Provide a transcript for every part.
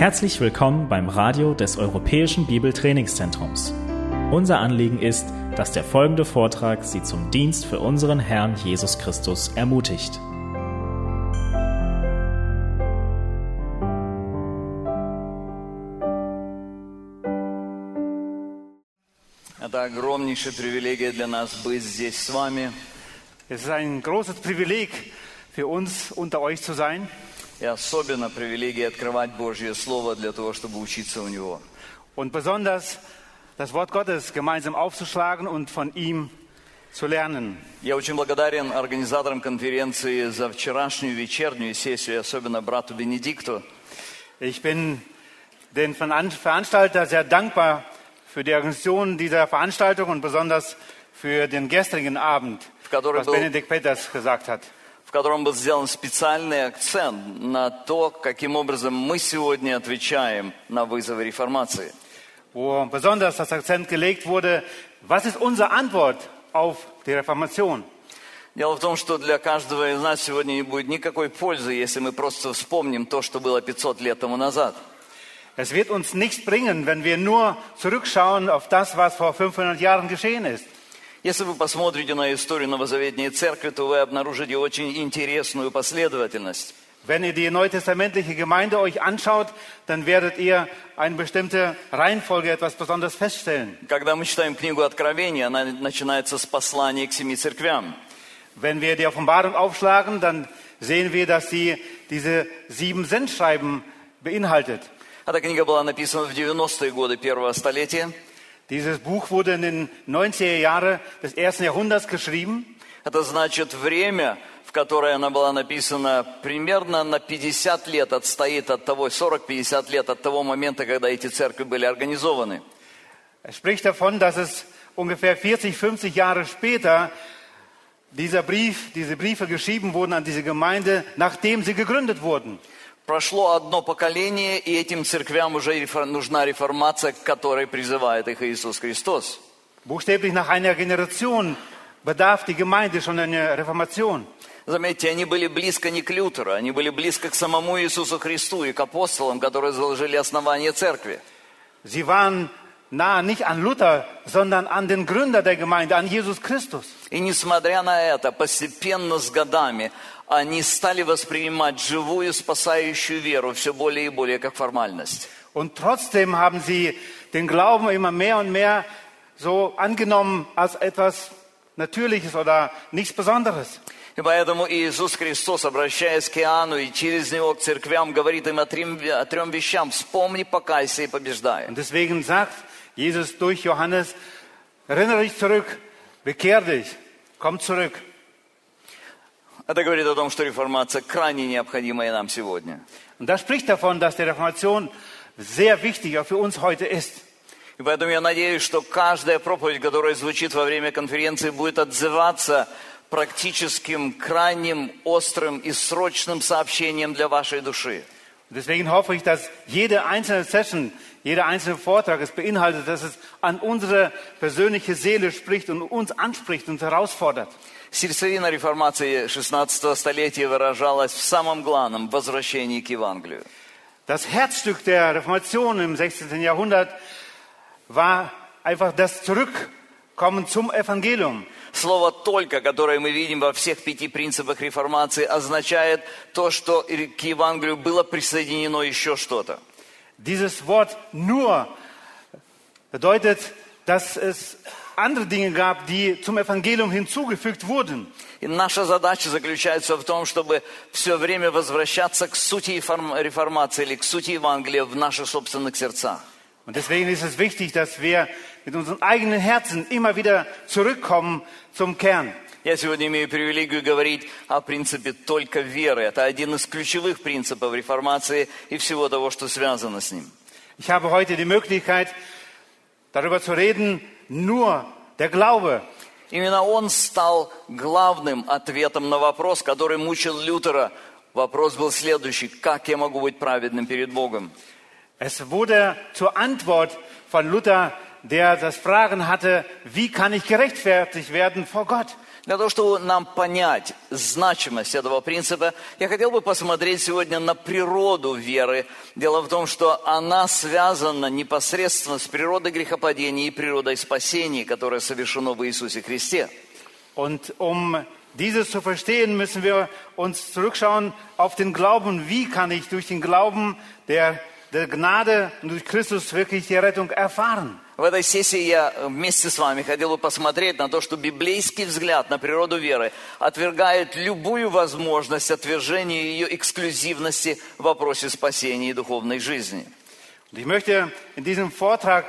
Herzlich willkommen beim Radio des Europäischen Bibeltrainingszentrums. Unser Anliegen ist, dass der folgende Vortrag Sie zum Dienst für unseren Herrn Jesus Christus ermutigt. Это огромнейшая привилегия для нас быть здесь с вами. Es ist ein großes Privileg für uns, unter euch zu sein. И особенно привилегия открывать Божье Слово для того, чтобы учиться у него. Und besonders das Wort Gottes gemeinsam aufzuschlagen und von ihm zu lernen. Я очень благодарен организаторам конференции за вчерашнюю вечернюю сессию, и особенно брату Бенедикту. Ich bin den Veran- Veranstalter sehr dankbar für die Organisation dieser Veranstaltung und besonders für den gestrigen Abend, который was был- Benedikt Peters gesagt hat. В котором был сделан специальный акцент на то, каким образом мы сегодня отвечаем на вызовы реформации. wo besonders das Akzent gelegt wurde, was ist unsere Antwort auf die Reformation? Дело в том, что для каждого из нас сегодня не будет никакой пользы, если мы просто вспомним то, что было 500 лет тому назад. Es wird uns nichts bringen, wenn wir nur zurückschauen auf das, was vor 500 Jahren geschehen ist. Если вы посмотрите на историю Новозаветней Церкви, то вы обнаружите очень интересную последовательность. Wenn ihr die neutestamentliche Gemeinde euch anschaut, dann werdet ihr eine bestimmte Reihenfolge etwas Besonderes feststellen. Когда мы читаем книгу Откровения, она начинается с послания к семи церквям. Wenn wir die Offenbarung aufschlagen, dann sehen wir, dass sie diese sieben Sendschreiben beinhaltet. Эта книга была написана в 90-е годы первого столетия. Dieses Buch wurde in den 90er Jahren des ersten Jahrhunderts geschrieben. Это значит время, в которое она была написана, примерно на 50 лет отстоит от того, 40-50 лет от того момента, когда эти церкви были организованы. Er spricht davon, dass es ungefähr 40, 50 Jahre später dieser Brief, diese Briefe geschrieben wurden an diese Gemeinde, nachdem sie gegründet wurden. Прошло одно поколение, и этим церквям уже нужна реформация, к которой призывает их Иисус Христос. Buchstäblich nach einer Generation bedarf die Gemeinde schon einer Reformation. Заметьте, они были близко не к Лютеру, они были близко к самому Иисусу Христу и к апостолам, которые заложили основание церкви. Sie waren nahe nicht an Luther, sondern an den Gründer der Gemeinde, an Jesus Christus. И несмотря на это, постепенно с годами они стали воспринимать живую спасающую веру все более и более как формальность. Und trotzdem haben sie den Glauben immer mehr und mehr so angenommen als etwas Natürliches oder nichts Besonderes. И поэтому Иисус Христос, обращаясь к Иоанну и через него к церквям, говорит им о трем, о трем вещам. Вспомни, покайся и побеждай. Und deswegen sagt Jesus durch Johannes, erinnere dich zurück, bekehr dich, komm zurück. Это говорит о том, что реформация крайне необходима и нам сегодня. Und das spricht davon, dass die Reformation sehr wichtig auch für uns heute ist. И поэтому я надеюсь, что каждая проповедь, которая звучит во время конференции, будет отзываться практическим, крайним, острым и срочным сообщением для вашей души. Deswegen hoffe ich, dass jede einzelne Session, jeder einzelne Vortrag es beinhaltet, dass es an unsere persönliche Seele spricht und uns anspricht und herausfordert. Сердцевина реформации 16 столетия выражалась в самом главном – возвращении к Евангелию. Das Herzstück der Reformation im 16. Jahrhundert war einfach das Zurückkommen zum Evangelium. Слово «только», которое мы видим во всех пяти принципах реформации, означает то, что к Евангелию было присоединено еще что-то. Dieses Wort nur bedeutet, dass es andere Dinge gab, die zum Evangelium hinzugefügt wurden. И наша задача заключается в том, чтобы все время возвращаться к сути реформ- реформации или к сути Евангелия в наших собственных сердцах. Und deswegen ist es wichtig, dass wir mit unseren eigenen Herzen immer wieder zurückkommen zum Kern. Я сегодня имею привилегию говорить о принципе только веры. Это один из ключевых принципов реформации и всего того, что связано с ним. Ich habe heute die Möglichkeit, darüber zu reden, nur der Glaube. Именно он стал главным ответом на вопрос, который мучил Лютера. Вопрос был следующий. Как я могу быть праведным перед Богом? Es wurde zur Antwort von Luther, der das Fragen hatte, wie kann ich gerechtfertigt werden vor Gott? Для того, чтобы нам понять значимость этого принципа, я хотел бы посмотреть сегодня на природу веры. Дело в том, что она связана непосредственно с природой грехопадения и природой спасения, которое совершено в Иисусе Христе. Und um dieses zu verstehen, müssen wir uns zurückschauen auf den Glauben. Wie kann ich durch den Glauben der, der Gnade und durch Christus wirklich die Rettung erfahren? В этой сессии я вместе с вами хотел бы посмотреть на то, что библейский взгляд на природу веры отвергает любую возможность отвержения ее эксклюзивности в вопросе спасения и духовной жизни. Und ich möchte in diesem Vortrag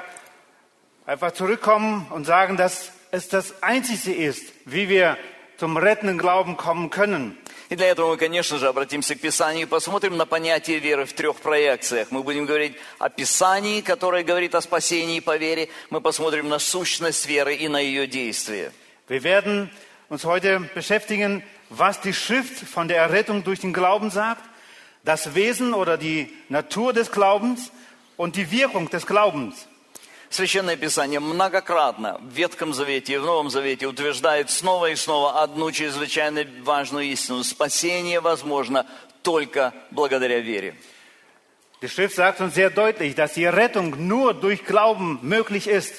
einfach zurückkommen und sagen, dass es das Einzige ist, wie wir zum rettenden Glauben kommen können. И для этого мы, конечно же, обратимся к Писанию и посмотрим на понятие веры в трех проекциях. Мы будем говорить о Писании, которое говорит о спасении по вере. Мы посмотрим на сущность веры и на ее действие. Wir werden uns heute beschäftigen, was die Schrift von der Errettung durch den Glauben sagt, das Wesen oder die Natur des Glaubens und die Wirkung des Glaubens. Священное Писание многократно в Ветхом Завете и в Новом Завете утверждает снова и снова одну чрезвычайно важную истину. Спасение возможно только благодаря вере. Die Schrift sagt uns sehr deutlich, dass die Rettung nur durch Glauben möglich ist.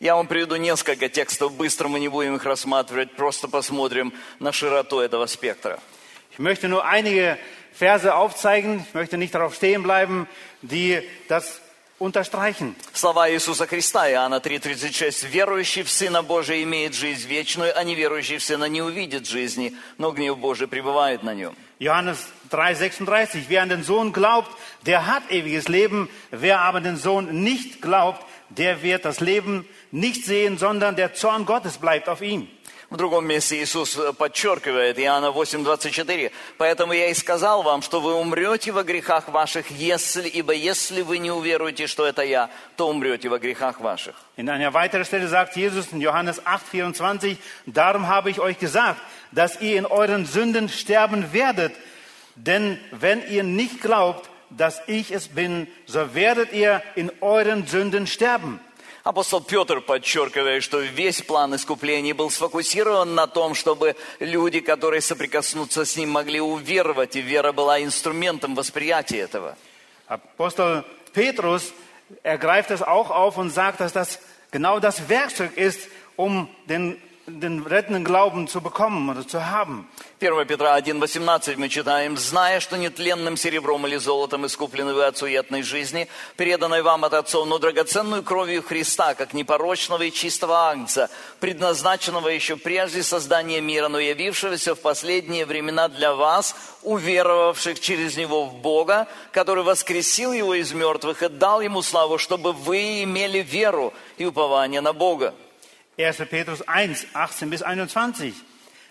Я вам приведу несколько текстов, быстро мы не будем их рассматривать, просто посмотрим на широту этого спектра. Ich möchte nur einige Verse aufzeigen, ich möchte nicht darauf stehen bleiben, die das unterstreichen. Слова Иисуса Христа, Иоанна 3,36. «Верующий в Сына Божия имеет жизнь вечную, а неверующий в Сына не увидит жизни, но гнев Божий пребывает на нем». Johannes 3,36. Wer an den Sohn glaubt, der hat ewiges Leben. Wer aber den Sohn nicht glaubt, der wird das Leben nicht sehen, sondern der Zorn Gottes bleibt auf ihm. В другом месте Иисус э, подчеркивает, Иоанна 8,24, «Поэтому я и сказал вам, что вы умрете во грехах ваших, если, ибо если вы не уверуете, что это я, то умрете во грехах ваших». In einer weiteren Stelle sagt Jesus in Johannes 8,24, darum habe ich euch gesagt, dass ihr in euren Sünden sterben werdet. Denn wenn ihr nicht glaubt, dass ich es bin, so werdet ihr in euren Sünden sterben. Апостол Петр подчеркивает, что весь план искупления был сфокусирован на том, чтобы люди, которые соприкоснутся с ним, могли уверовать, и вера была инструментом восприятия этого. Apostel Petrus ergreift das auch auf und sagt, dass das genau das Werkzeug ist, um den, den rettenden Glauben zu bekommen oder zu haben. 1 Петра 1,18 мы читаем, «Зная, что нетленным серебром или золотом искуплены вы от суетной жизни, переданной вам от отцов, но драгоценную кровью Христа, как непорочного и чистого агнца, предназначенного еще прежде создания мира, но явившегося в последние времена для вас, уверовавших через Него в Бога, который воскресил Его из мертвых и дал Ему славу, чтобы вы имели веру и упование на Бога». 1. Petrus 1, 18 bis 21.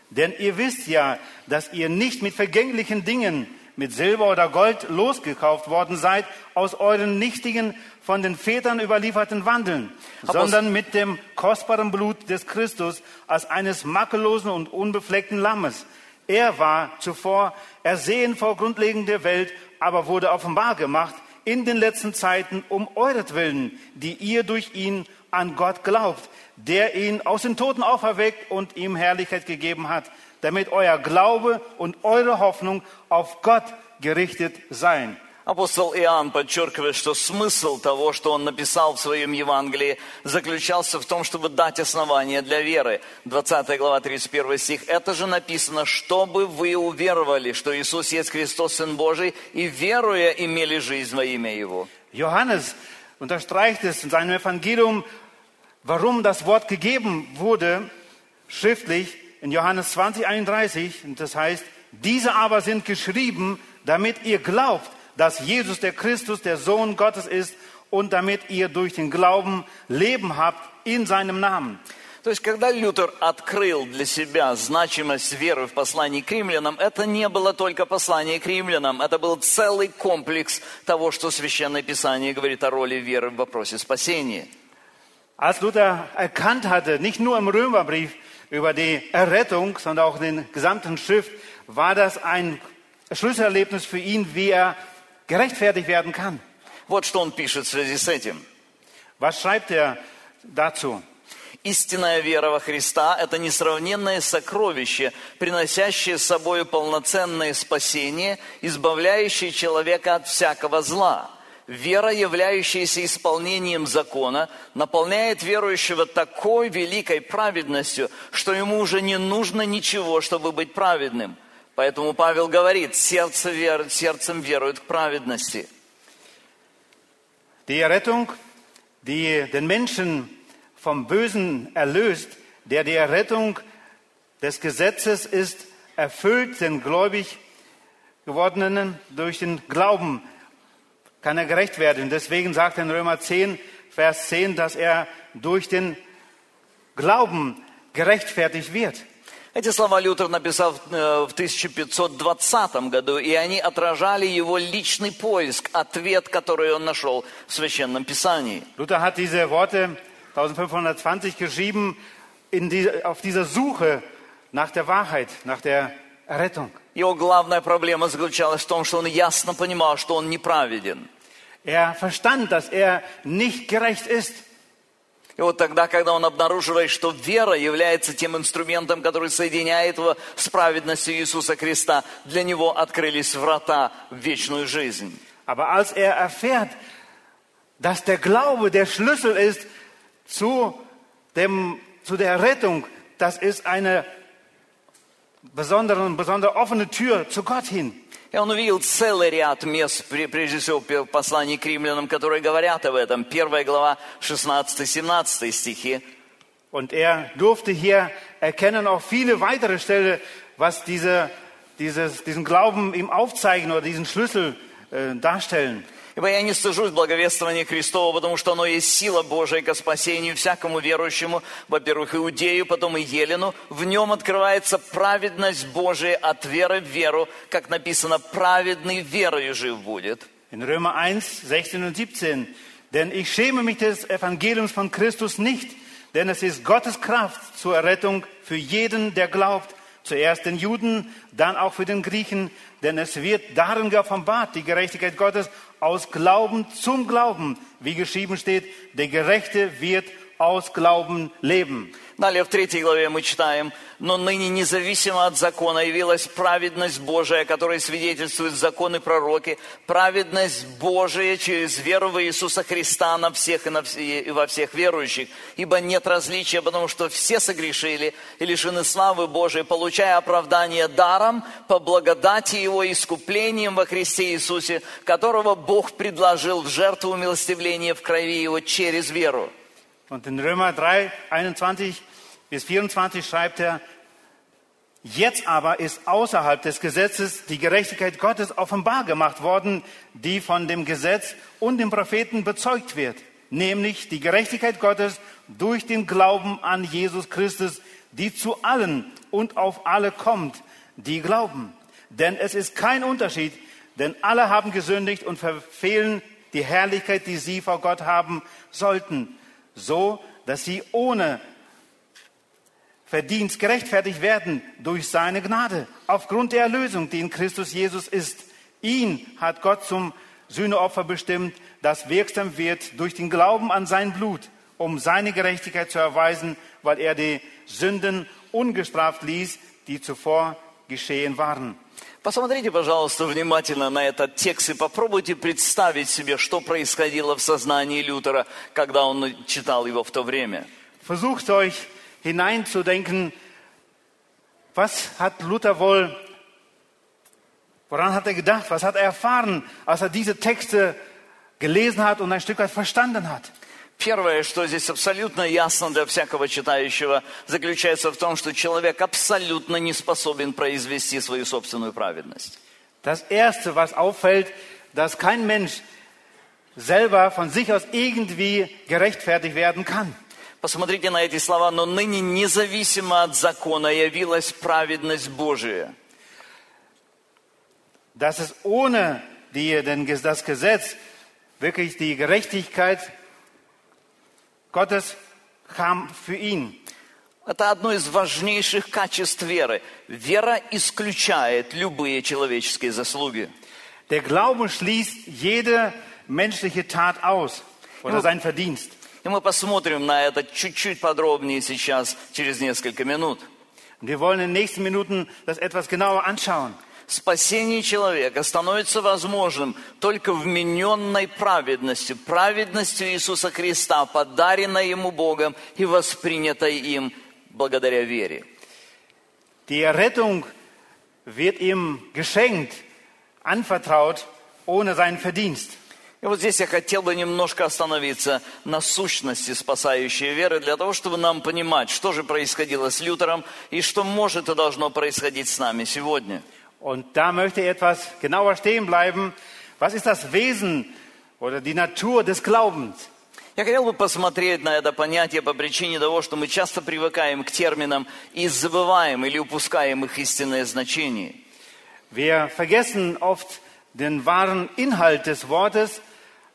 Denn ihr wisst ja, dass ihr nicht mit vergänglichen Dingen, mit Silber oder Gold losgekauft worden seid, aus euren nichtigen, von den Vätern überlieferten Wandeln, sondern mit dem kostbaren Blut des Christus als eines makellosen und unbefleckten Lammes. Er war zuvor ersehen vor Grundlegung der Welt, aber wurde offenbar gemacht in den letzten Zeiten um euretwillen, die ihr durch ihn an Gott glaubt, der ihn aus den Toten auferweckt und ihm Herrlichkeit gegeben hat, damit euer Glaube und eure Hoffnung auf Gott gerichtet seien. Апостол Иоанн подчеркивает, что смысл того, что он написал в своем Евангелии, заключался в том, чтобы дать основание для веры. 20 глава, 31 стих. Это же написано, чтобы вы уверовали, что Иисус есть Христос, Сын Божий, и веруя имели жизнь во имя Его. Johannes unterstreicht es in seinem Evangelium, warum das Wort gegeben wurde, schriftlich in Johannes 20, 31. Und das heißt, diese aber sind geschrieben, damit ihr glaubt, dass Jesus der Christus, der Sohn Gottes ist und damit ihr durch den Glauben Leben habt in seinem Namen. То есть, когда Лютер открыл для себя значимость веры в послании к римлянам, это не было только послание к римлянам, это был целый комплекс того, что Священное Писание говорит о роли веры в вопросе спасения. Als Luther erkannt hatte, nicht nur im Römerbrief über die Errettung, sondern auch in der gesamten Schrift, war das ein Schlüsselerlebnis für ihn, wie er gerechtfertigt werden kann. Вот что он пишет в связи с этим. Was schreibt er dazu? Истинная вера во Христа – это несравненное сокровище, приносящее с собой полноценное спасение, избавляющее человека от всякого зла. Вера, являющаяся исполнением закона, наполняет верующего такой великой праведностью, что ему уже не нужно ничего, чтобы быть праведным. Поэтому Павел говорит, сердце вер, сердцем верует к праведности. Die Errettung, die den Menschen vom Bösen erlöst, der die Errettung des Gesetzes ist, erfüllt den gläubig gewordenen durch den Glauben, kann er gerecht werden. Deswegen sagt er in Römer 10, Vers 10, dass er durch den Glauben gerechtfertigt wird. Эти слова Лютер написал э, в 1520 году, и они отражали его личный поиск, ответ, который он нашел в Священном Писании. Luther hat diese Worte 1520 geschrieben in die, auf dieser Suche nach der Wahrheit, nach der Errettung. Его главная проблема заключалась в том, что он ясно понимал, что он неправеден. Er verstand, dass er nicht gerecht ist. И вот тогда, когда он обнаруживает, что вера является тем инструментом, который соединяет его с праведностью Иисуса Христа, для него открылись врата в вечную жизнь. Aber als er erfährt, dass der Glaube der Schlüssel ist zu, dem, zu der Rettung, das ist eine besondere, besondere offene Tür zu Gott hin. И он увидел целый ряд мест, пре- прежде всего в послании к римлянам, которые говорят об этом. Первая глава, 16-17 стихи. Und er durfte hier erkennen auch viele weitere Stellen, was diese, dieses, diesen Glauben ihm aufzeigen oder diesen Schlüssel äh, darstellen. Ибо я не стыжусь благовествования Христова, потому что оно есть сила Божия ко спасению всякому верующему, во-первых, иудею, потом и елену. В нем открывается праведность Божия от веры в веру, как написано, праведный верою жив будет. In Römer 1, 16 und 17. Denn ich schäme mich des Evangeliums von Christus nicht, denn es ist Gottes Kraft zur Errettung für jeden, der glaubt. Zuerst den Juden, dann auch für den Griechen, denn es wird darin geoffenbart, die Gerechtigkeit Gottes aus Glauben zum Glauben, wie geschrieben steht, der Gerechte wird aus Glauben leben. Далее в третьей главе мы читаем, «Но ныне независимо от закона явилась праведность Божия, о которой свидетельствуют законы пророки, праведность Божия через веру в Иисуса Христа на всех и, на все- и во всех верующих. Ибо нет различия, потому что все согрешили и лишены славы Божией, получая оправдание даром по благодати Его искуплением во Христе Иисусе, которого Бог предложил в жертву умилостивления в крови Его через веру». Und in Römer 3, 21 bis 24 schreibt er, Jetzt aber ist außerhalb des Gesetzes die Gerechtigkeit Gottes offenbar gemacht worden, die von dem Gesetz und den Propheten bezeugt wird, nämlich die Gerechtigkeit Gottes durch den Glauben an Jesus Christus, die zu allen und auf alle kommt, die glauben. Denn es ist kein Unterschied, denn alle haben gesündigt und verfehlen die Herrlichkeit, die sie vor Gott haben sollten, so dass sie ohne Verdienst gerechtfertigt werden durch seine Gnade, aufgrund der Erlösung, die in Christus Jesus ist. Ihn hat Gott zum Sühneopfer bestimmt, das wirksam wird durch den Glauben an sein Blut, um seine Gerechtigkeit zu erweisen, weil er die Sünden ungestraft ließ, die zuvor geschehen waren. Посмотрите, пожалуйста, внимательно на этот текст и попробуйте представить себе, что происходило в сознании Лютера, когда он читал его в то время. Versucht euch hineinzudenken, was hat Luther wohl, woran hat er gedacht, was hat er erfahren, als er diese Texte gelesen hat und ein Stück weit verstanden hat. Первое, что здесь абсолютно ясно для всякого читающего, заключается в том, что человек абсолютно не способен произвести свою собственную праведность. Das Erste, was auffällt, dass kein Mensch selber von sich aus irgendwie gerechtfertigt werden kann. Посмотрите на эти слова. «Но ныне независимо от закона явилась праведность Божия». Dass es ohne die, den, das Gesetz wirklich die Gerechtigkeit Gottes kam für ihn. Это одно из важнейших качеств веры. Вера исключает любые человеческие заслуги. Der Glaube schließt jede menschliche Tat aus oder sein Verdienst. И мы посмотрим на это чуть-чуть подробнее сейчас, через несколько минут. Wir wollen in den nächsten Minuten das etwas genauer anschauen. Спасение человека становится возможным только вмененной праведностью, праведностью Иисуса Христа, подаренной Ему Богом и воспринятой им благодаря вере. Die Errettung wird ihm geschenkt, anvertraut, ohne seinen Verdienst. И вот здесь я хотел бы немножко остановиться на сущности спасающей веры, для того, чтобы нам понимать, что же происходило с Лютером и что может и должно происходить с нами сегодня. Und da möchte ich etwas genauer stehen bleiben. Was ist das Wesen oder die Natur des Glaubens? Я хотел бы посмотреть на это понятие по причине того, что мы часто привыкаем к терминам и забываем или упускаем их истинное значение. Wir vergessen oft den wahren Inhalt des Wortes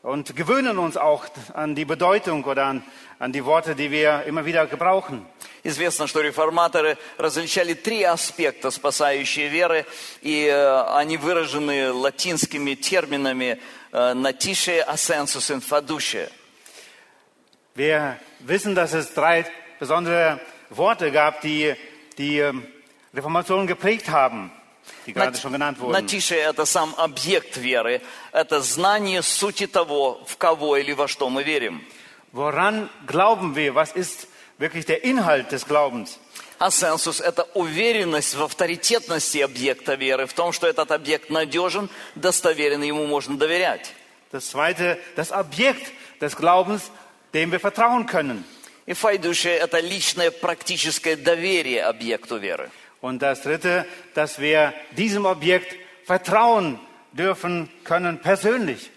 und gewöhnen uns auch an die Bedeutung oder an, an die Worte, die wir immer wieder gebrauchen. Известно, что реформаторы различали три аспекта спасающей веры, и э, они выражены латинскими терминами э, «натише асенсус инфадуше». Wir wissen, dass es drei besondere Worte gab, die die ähm, Reformation geprägt haben, Натише – это сам объект веры, это знание сути того, в кого или во что мы верим. Woran glauben wir? Was ist wirklich der Inhalt des Glaubens? Асенсус – это уверенность в авторитетности объекта веры, в том, что этот объект надежен, достоверен, ему можно доверять. Das zweite, das Objekt des Glaubens, dem wir vertrauen können. И файдуше – это личное практическое доверие объекту веры. Und das dritte, dass wir diesem Objekt vertrauen dürfen können persönlich.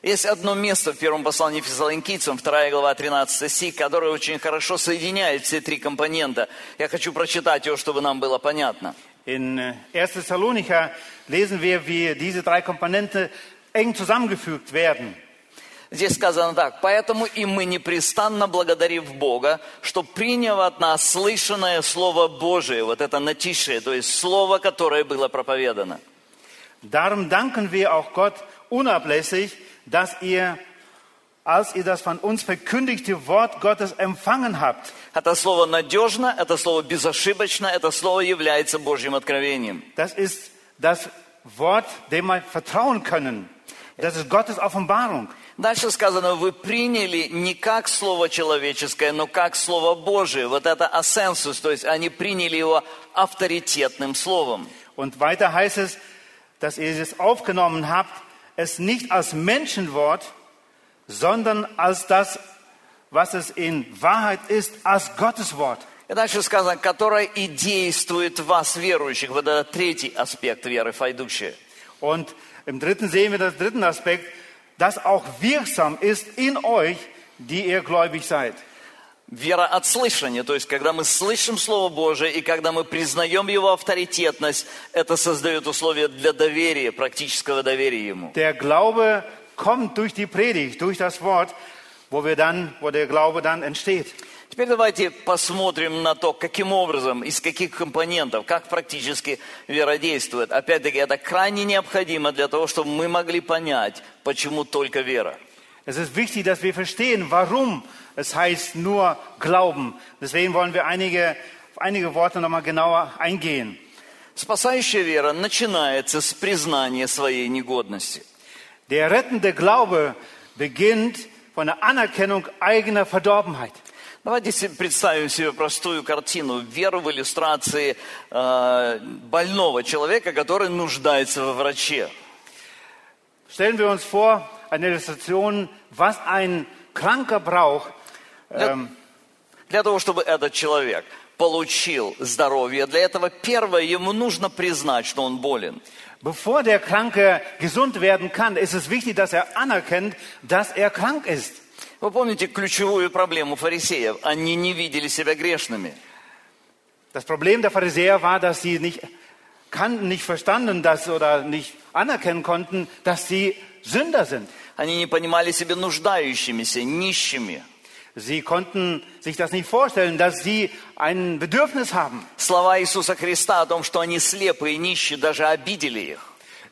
Есть одно место в первом послании Фессалоникийцам, 2 глава, 13 стих, которое очень хорошо соединяет все три компонента. Я хочу прочитать его, чтобы нам было понятно. In äh, 1. Thessalonicher lesen wir, wie diese drei Komponente eng zusammengefügt werden. Здесь сказано так. «Поэтому и мы непрестанно благодарив Бога, что приняв от нас слышанное Слово Божие, вот это натишее, то есть Слово, которое было проповедано». Darum danken wir auch Gott unablässig, dass ihr, als ihr das von uns verkündigte Wort Gottes empfangen habt, Это слово надежно, это слово безошибочно, это слово является Божьим откровением. das ist das Wort, dem wir vertrauen können. Das ist Gottes Offenbarung. Дальше сказано, вы приняли не как слово человеческое, но как слово Божие. Вот это асенсус, то есть они приняли его авторитетным словом. Und weiter heißt es, dass ihr es aufgenommen habt, es nicht als Menschenwort, sondern als das, was es in Wahrheit ist, als Gottes Wort. И дальше сказано, которое и действует в вас, верующих. Вот это третий аспект веры, файдущие. Und im dritten sehen wir den dritten Aspekt, das auch wirksam ist in euch, die ihr gläubig seid. Вера от слышания, то есть когда мы слышим Слово Божие и когда мы признаем Его авторитетность, это создает условия для доверия, практического доверия Ему. Der Glaube kommt durch die Predigt, durch das Wort, wo wir dann, wo der Glaube dann entsteht. Теперь давайте посмотрим на то, каким образом, из каких компонентов, как практически вера действует. Опять-таки, это крайне необходимо для того, чтобы мы могли понять, почему только вера. Es ist wichtig, dass wir verstehen, warum es heißt nur Glauben. Deswegen wollen wir einige, auf einige Worte nochmal genauer eingehen. Спасающая вера начинается с признания своей негодности. Der rettende Glaube beginnt von der Anerkennung eigener Verdorbenheit. Давайте представим себе простую картину, веру в иллюстрации э, больного человека, который нуждается во враче. Stellen wir uns vor, eine Illustration, was ein Kranker braucht, ähm, Для того, чтобы этот человек получил здоровье, для этого первое, ему нужно признать, что он болен. Bevor der Kranke gesund werden kann, ist es wichtig, dass er anerkennt, dass er krank ist. Вы помните ключевую проблему фарисеев? Они не видели себя грешными. Das Problem der Pharisäer war, dass sie nicht kannten, nicht verstanden, dass oder nicht anerkennen konnten, dass sie Sünder sind. Они не понимали себя нуждающимися, нищими. Sie konnten sich das nicht vorstellen, dass sie ein Bedürfnis haben. Слова Иисуса Христа о том, что они слепые и нищие, даже обидели их.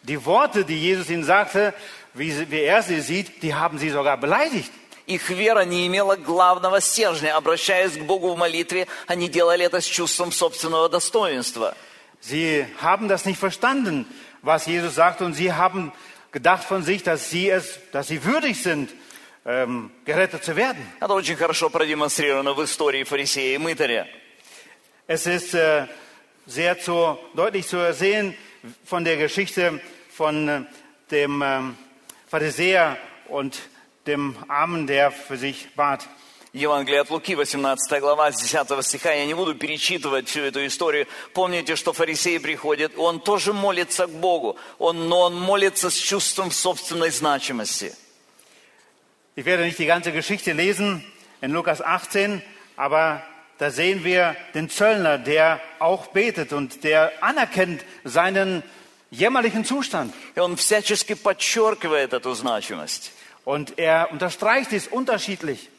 Die Worte, die Jesus ihnen sagte, wie, sie- wie er sie sieht, die haben sie sogar beleidigt. Их вера не имела главного стержня. Обращаясь к Богу в молитве, они делали это с чувством собственного достоинства. Sie haben das nicht verstanden, was Jesus sagte, und sie haben gedacht von sich, dass sie es, dass sie würdig sind, ähm, gerettet zu werden. Это очень хорошо продемонстрировано в истории фарисея и мытаря. Es ist äh, sehr zu, deutlich zu ersehen von der Geschichte von äh, dem ähm, Pharisäer und dem Armen, der für sich bat. Евангелие от Луки, 18 глава, с 10 стиха. Я не буду перечитывать всю эту историю. Помните, что фарисей приходит, он тоже молится к Богу, он, но он молится с чувством собственной значимости. Ich werde nicht die ganze Geschichte lesen in Lukas 18, aber da sehen wir den Zöllner, der auch betet und der anerkennt seinen jämmerlichen Zustand. И он всячески подчеркивает эту значимость. Und er unterstreicht es unterschiedlich.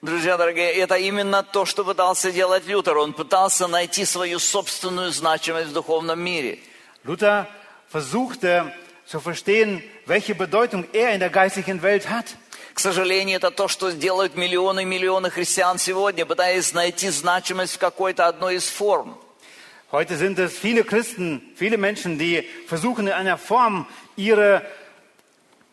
Друзья дорогие, это именно то, что пытался делать Лютер. Он пытался найти свою собственную значимость в духовном мире. Luther versuchte zu verstehen, welche Bedeutung er in der geistlichen Welt hat. К сожалению, это то, что делают миллионы и миллионы христиан сегодня, пытаясь найти значимость в какой-то одной из форм. Heute sind es viele Christen, viele Menschen, die versuchen in einer Form ihre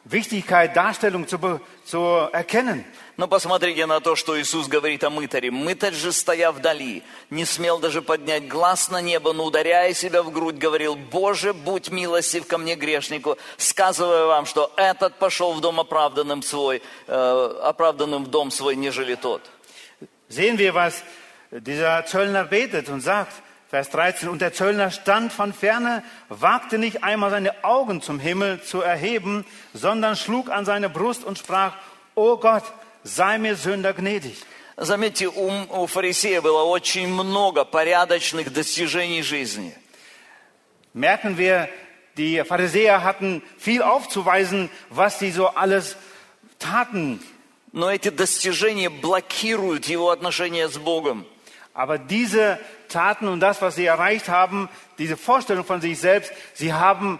Wichtigkeit, Darstellung zu, zu erkennen. Но посмотрите на то, что Иисус говорит о мытаре. Мытарь же, стоя вдали, не смел даже поднять глаз на небо, но, ударяя себя в грудь, говорил, «Боже, будь милостив ко мне, грешнику, сказывая вам, что этот пошел в дом оправданным, свой, э, оправданным в дом свой, нежели тот». Sehen wir, was dieser Zöllner betet und sagt, Vers 13, und der Zöllner stand von ferne, wagte nicht einmal seine Augen zum Himmel zu erheben, sondern schlug an seine Brust und sprach, O Gott, sei mir Sünder gnädig. Заметьте, у, у фарисея было очень много порядочных достижений жизни. Merken wir, die Pharisäer hatten viel aufzuweisen, was sie so alles taten. Но эти достижения блокируют его отношения с Богом. Aber diese Taten und das, was sie erreicht haben, diese Vorstellung von sich selbst, sie haben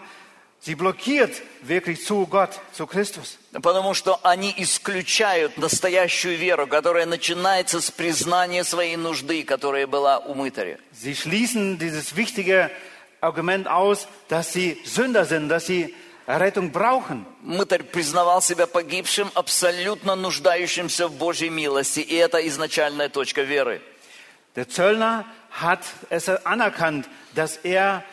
sie blockiert wirklich zu Gott, zu Christus. Потому что они исключают настоящую веру, которая начинается с признания своей нужды, которая была у мытаря. Sie schließen dieses wichtige Argument aus, dass sie Sünder sind, dass sie Rettung brauchen. Мытарь признавал себя погибшим, абсолютно нуждающимся в Божьей милости, и это изначальная точка веры. Der Zöllner hat es anerkannt, dass er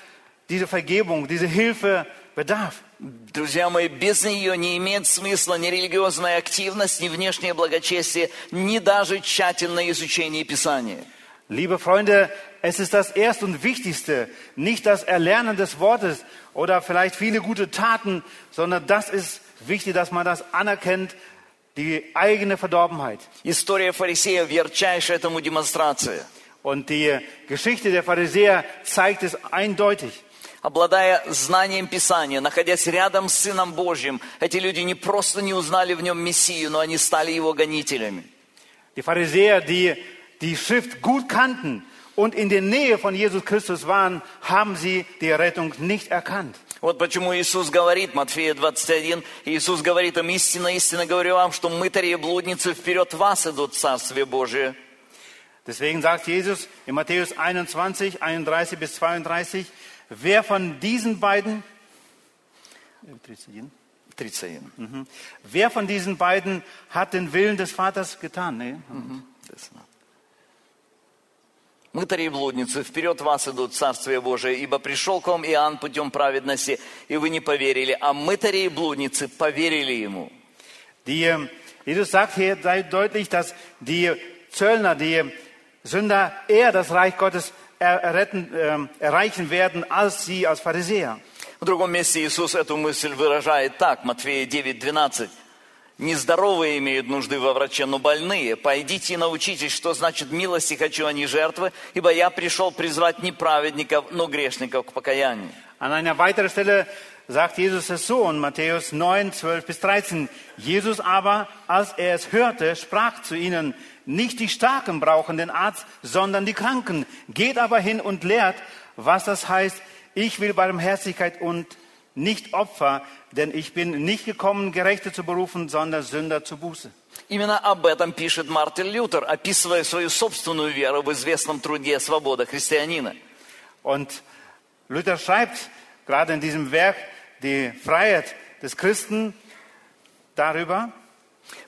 diese Vergebung, diese Hilfe bedarf. Друзья мои, без нее не имеет смысла ни религиозная активность, ни внешнее благочестие, ни даже тщательное изучение Писания. Liebe Freunde, es ist das Erste und Wichtigste, nicht das Erlernen des Wortes oder vielleicht viele gute Taten, sondern das ist wichtig, dass man das anerkennt, die eigene Verdorbenheit. История фарисеев – ярчайшая этому демонстрация. Und die Geschichte der Pharisäer zeigt es eindeutig. Обладая знанием Писания, находясь рядом с Сыном Божьим, эти люди не просто не узнали в нем Мессию, но они стали его гонителями. Die Pharisäer, die die Schrift gut kannten und in der Nähe von Jesus Christus waren, haben sie die Rettung nicht erkannt. Вот почему Иисус говорит, Матфея 21, Иисус говорит им, истинно, истинно говорю вам, что мытари и блудницы вперед вас идут в Царствие Божие. Deswegen sagt Jesus in Matthäus 21, 31 bis 32, wer von diesen beiden, 31. Mhm. wer von diesen beiden hat den Willen des Vaters getan? Nee. Мытари и блудницы, вперед вас идут Царствие Божие, ибо пришел к вам Иоанн путем праведности, и вы не поверили, а мытари и блудницы поверили ему. Die, ähm, Jesus sagt hier sei deutlich, dass die Zöllner, die Sünder eher das Reich Gottes er, erretten, ähm, erreichen werden, als sie als Pharisäer. В другом месте Иисус эту мысль выражает так, Матфея 9, 12. Нездоровые имеют нужды во враче, но больные. Пойдите и научитесь, что значит милости хочу, а не жертвы, ибо я пришел призвать не праведников, но грешников к покаянию. An einer weiteren Stelle sagt Jesus es so in Matthäus 9, 12 bis 13. Jesus aber, als er es hörte, sprach zu ihnen, nicht die Starken brauchen den Arzt, sondern die Kranken. Geht aber hin und lehrt, was das heißt, ich will Barmherzigkeit und nicht Opfer, denn ich bin nicht gekommen, Gerechte zu berufen, sondern Sünder zu Buße. Именно об этом пишет Мартин Лютер, описывая свою собственную веру в известном труде «Свобода христианина». Und Luther schreibt gerade in diesem Werk die Freiheit des Christen darüber,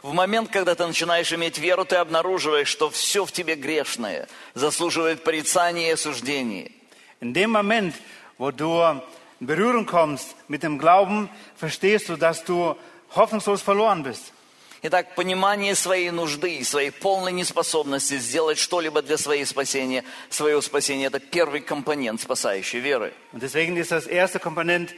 В момент, когда ты начинаешь иметь веру, ты обнаруживаешь, что все в тебе грешное, заслуживает порицания и осуждения. in dem Moment, wo du in Berührung kommst mit dem Glauben, verstehst du, dass du hoffnungslos verloren bist. Итак, понимание своей нужды и своей полной неспособности сделать что-либо для своей спасения, своего спасения, это первый компонент спасающей веры. Und deswegen ist das erste Komponent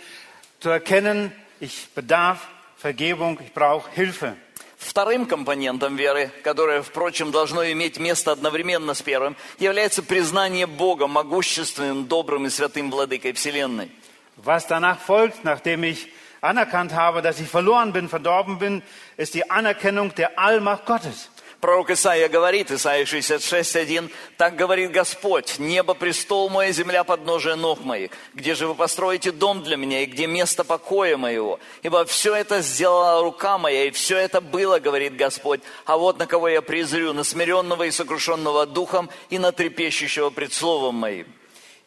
zu erkennen, ich bedarf Vergebung, ich brauche Hilfe. Вторым компонентом веры, которое, впрочем, должно иметь место одновременно с первым, является признание Бога могущественным, добрым и святым владыкой Вселенной. Was danach folgt, nachdem ich anerkannt habe, dass ich verloren bin, verdorben bin, ist die Anerkennung der Allmacht Gottes. Пророк Исаия говорит, Исаия 66.1, «Так говорит Господь, небо престол мой, земля подножие ног моих. Где же вы построите дом для меня, и где место покоя моего? Ибо все это сделала рука моя, и все это было, говорит Господь. А вот на кого я презрю, на смиренного и сокрушенного духом, и на трепещущего пред словом моим».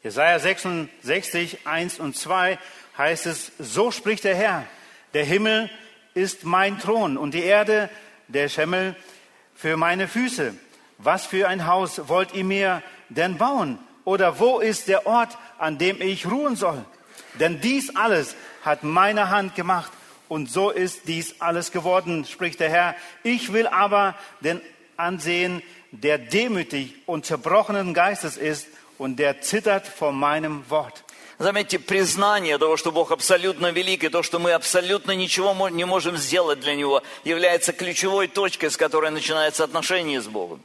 Jesaja 66, 1 und 2 heißt es, so spricht der Herr, der Himmel ist mein Thron und die Erde der Schemmel für meine Füße. Was für ein Haus wollt ihr mir denn bauen? Oder wo ist der Ort, an dem ich ruhen soll? Denn dies alles hat meine Hand gemacht und so ist dies alles geworden, spricht der Herr. Ich will aber den ansehen, der demütig und zerbrochenen Geistes ist und der zittert vor meinem Wort. Заметьте, признание того, что Бог абсолютно велик, и то, что мы абсолютно ничего не можем сделать для Него, является ключевой точкой, с которой начинается отношение с Богом.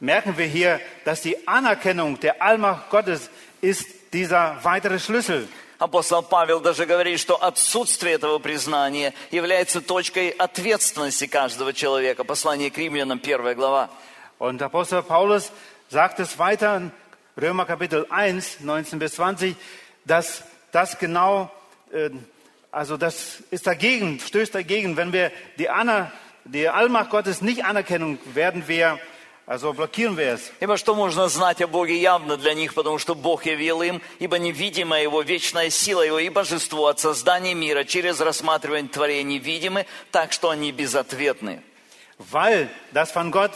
Merken wir hier, dass die Anerkennung der Allmacht Gottes ist dieser weitere Schlüssel. Апостол Павел даже говорит, что отсутствие этого признания является точкой ответственности каждого человека. Послание к римлянам, первая глава. Und Apostel Paulus sagt es weiter Römer Kapitel 1, 19 bis 20, dass das genau, äh, also das ist dagegen, stößt dagegen. Wenn wir die, Aner, die Allmacht Gottes nicht anerkennen, werden wir, also blockieren wir es. Ибо что можно знать о Боге явно для них, потому что Бог явил им, ибо невидимая Его вечная сила Его и божество от создания мира через рассматривание творений видимы, так что они безответны. Weil das von Gott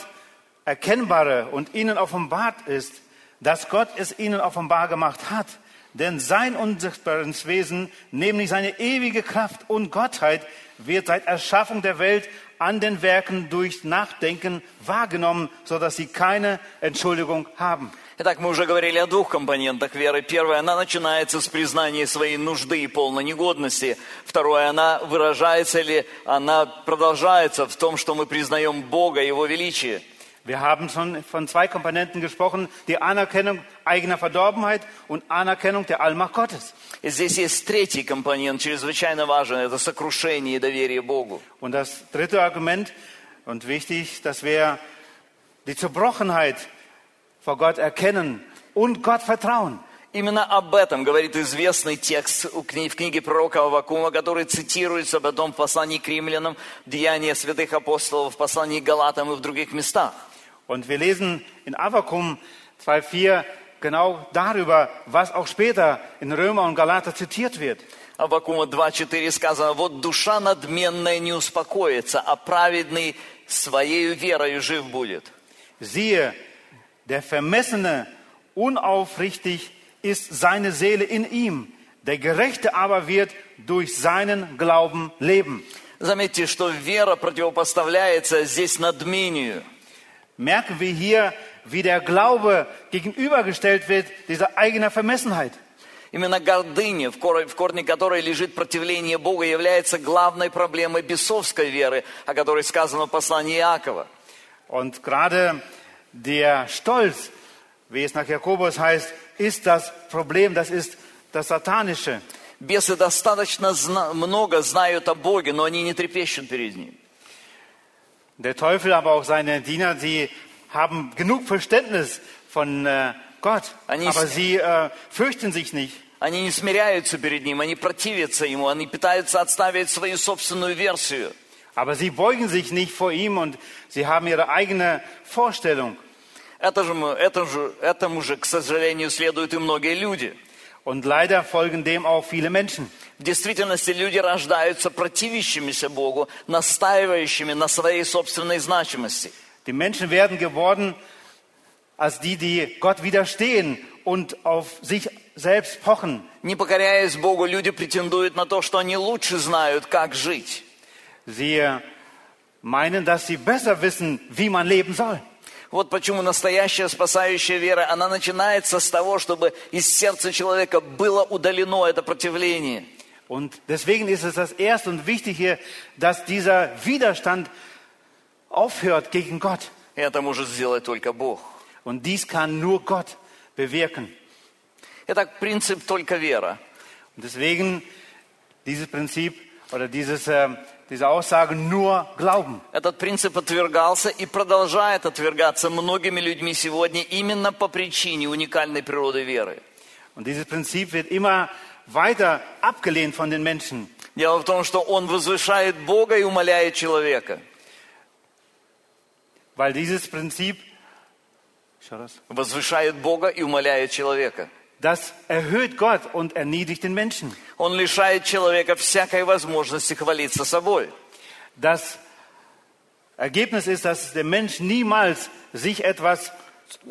Erkennbare und ihnen offenbart ist, dass Gott es ihnen offenbar gemacht hat. Denn sein unsichtbares Wesen, nämlich seine ewige Kraft und Gottheit, wird seit Erschaffung der Welt an den Werken durch Nachdenken wahrgenommen, sodass sie keine Entschuldigung haben. Итак, мы уже говорили о двух компонентах веры. Первая, она начинается с признания своей нужды и полной негодности. Второе, она выражается или она продолжается в том, что мы признаем Бога, Его величие. Wir haben schon von zwei Komponenten gesprochen, die Anerkennung eigener Verdorbenheit und Anerkennung der Allmacht Gottes. И здесь есть третий компонент, чрезвычайно важен, это сокрушение и доверие Богу. Und das dritte Argument und wichtig, dass wir die Zerbrochenheit vor Gott erkennen und Gott vertrauen. Именно об этом говорит известный текст у кни- в книге пророка Авакума, который цитируется потом в послании к римлянам, в Деяния святых апостолов, в послании к Галатам и в других местах. Und wir lesen in Avakum 2,4 genau darüber, was auch später in Römer und Galater zitiert wird. Авакума 2.4 сказано, «Вот душа надменная не успокоится, а праведный своею верою жив будет». Siehe, der Vermessene, unaufrichtig ist seine Seele in ihm. Der Gerechte aber wird durch seinen Glauben leben. Заметьте, что вера противопоставляется здесь надмению. Merken wir hier, wie der Glaube gegenübergestellt wird, dieser eigener Vermessenheit. Именно гордыня, в кор- в корне которой лежит противление Бога, является главной проблемой бесовской веры, о которой сказано в послании Иакова. Und gerade der Stolz, wie es nach Jakobus heißt, ist das Problem, das ist das Satanische. Бесы достаточно много знают о Боге, но они не трепещут перед Ним. Der Teufel, aber auch seine Diener, sie haben genug Verständnis von äh, Gott, Anis- aber sie äh, fürchten sich nicht. Они не смиряются перед ним, они противятся ему, они пытаются отставить свою собственную версию. Aber sie beugen sich nicht vor ihm und sie haben ihre eigene Vorstellung. Это же, мы- это же, этому же, к сожалению, следуют и многие люди. Und leider folgen dem auch viele Menschen. В действительности люди рождаются противящимися Богу, настаивающими на своей собственной значимости. Die Menschen werden geworden als die, die Gott widerstehen und auf sich selbst pochen. Не покоряясь Богу, люди претендуют на то, что они лучше знают, как жить. Sie meinen, dass sie besser wissen, wie man leben soll. Вот почему настоящая спасающая вера, она начинается с того, чтобы из сердца человека было удалено это противление. Und deswegen ist es das Erste und Wichtige, dass dieser Widerstand aufhört gegen Gott. Это может сделать только Бог. Und dies kann nur Gott bewirken. Итак, принцип только вера. Und deswegen dieses Prinzip oder dieses, äh, diese Aussage nur Glauben. Этот принцип отвергался и продолжает отвергаться многими людьми сегодня именно по причине уникальной природы веры. Und dieses Prinzip wird immer weiter abgelehnt von den Menschen. Дело в том, что он возвышает Бога и умоляет человека. Weil dieses Prinzip, Возвышает Бога и умоляет человека. das erhöht Gott und erniedrigt den Menschen. Он лишает человека всякой возможности хвалиться собой. Das Ergebnis ist, dass der Mensch niemals sich etwas,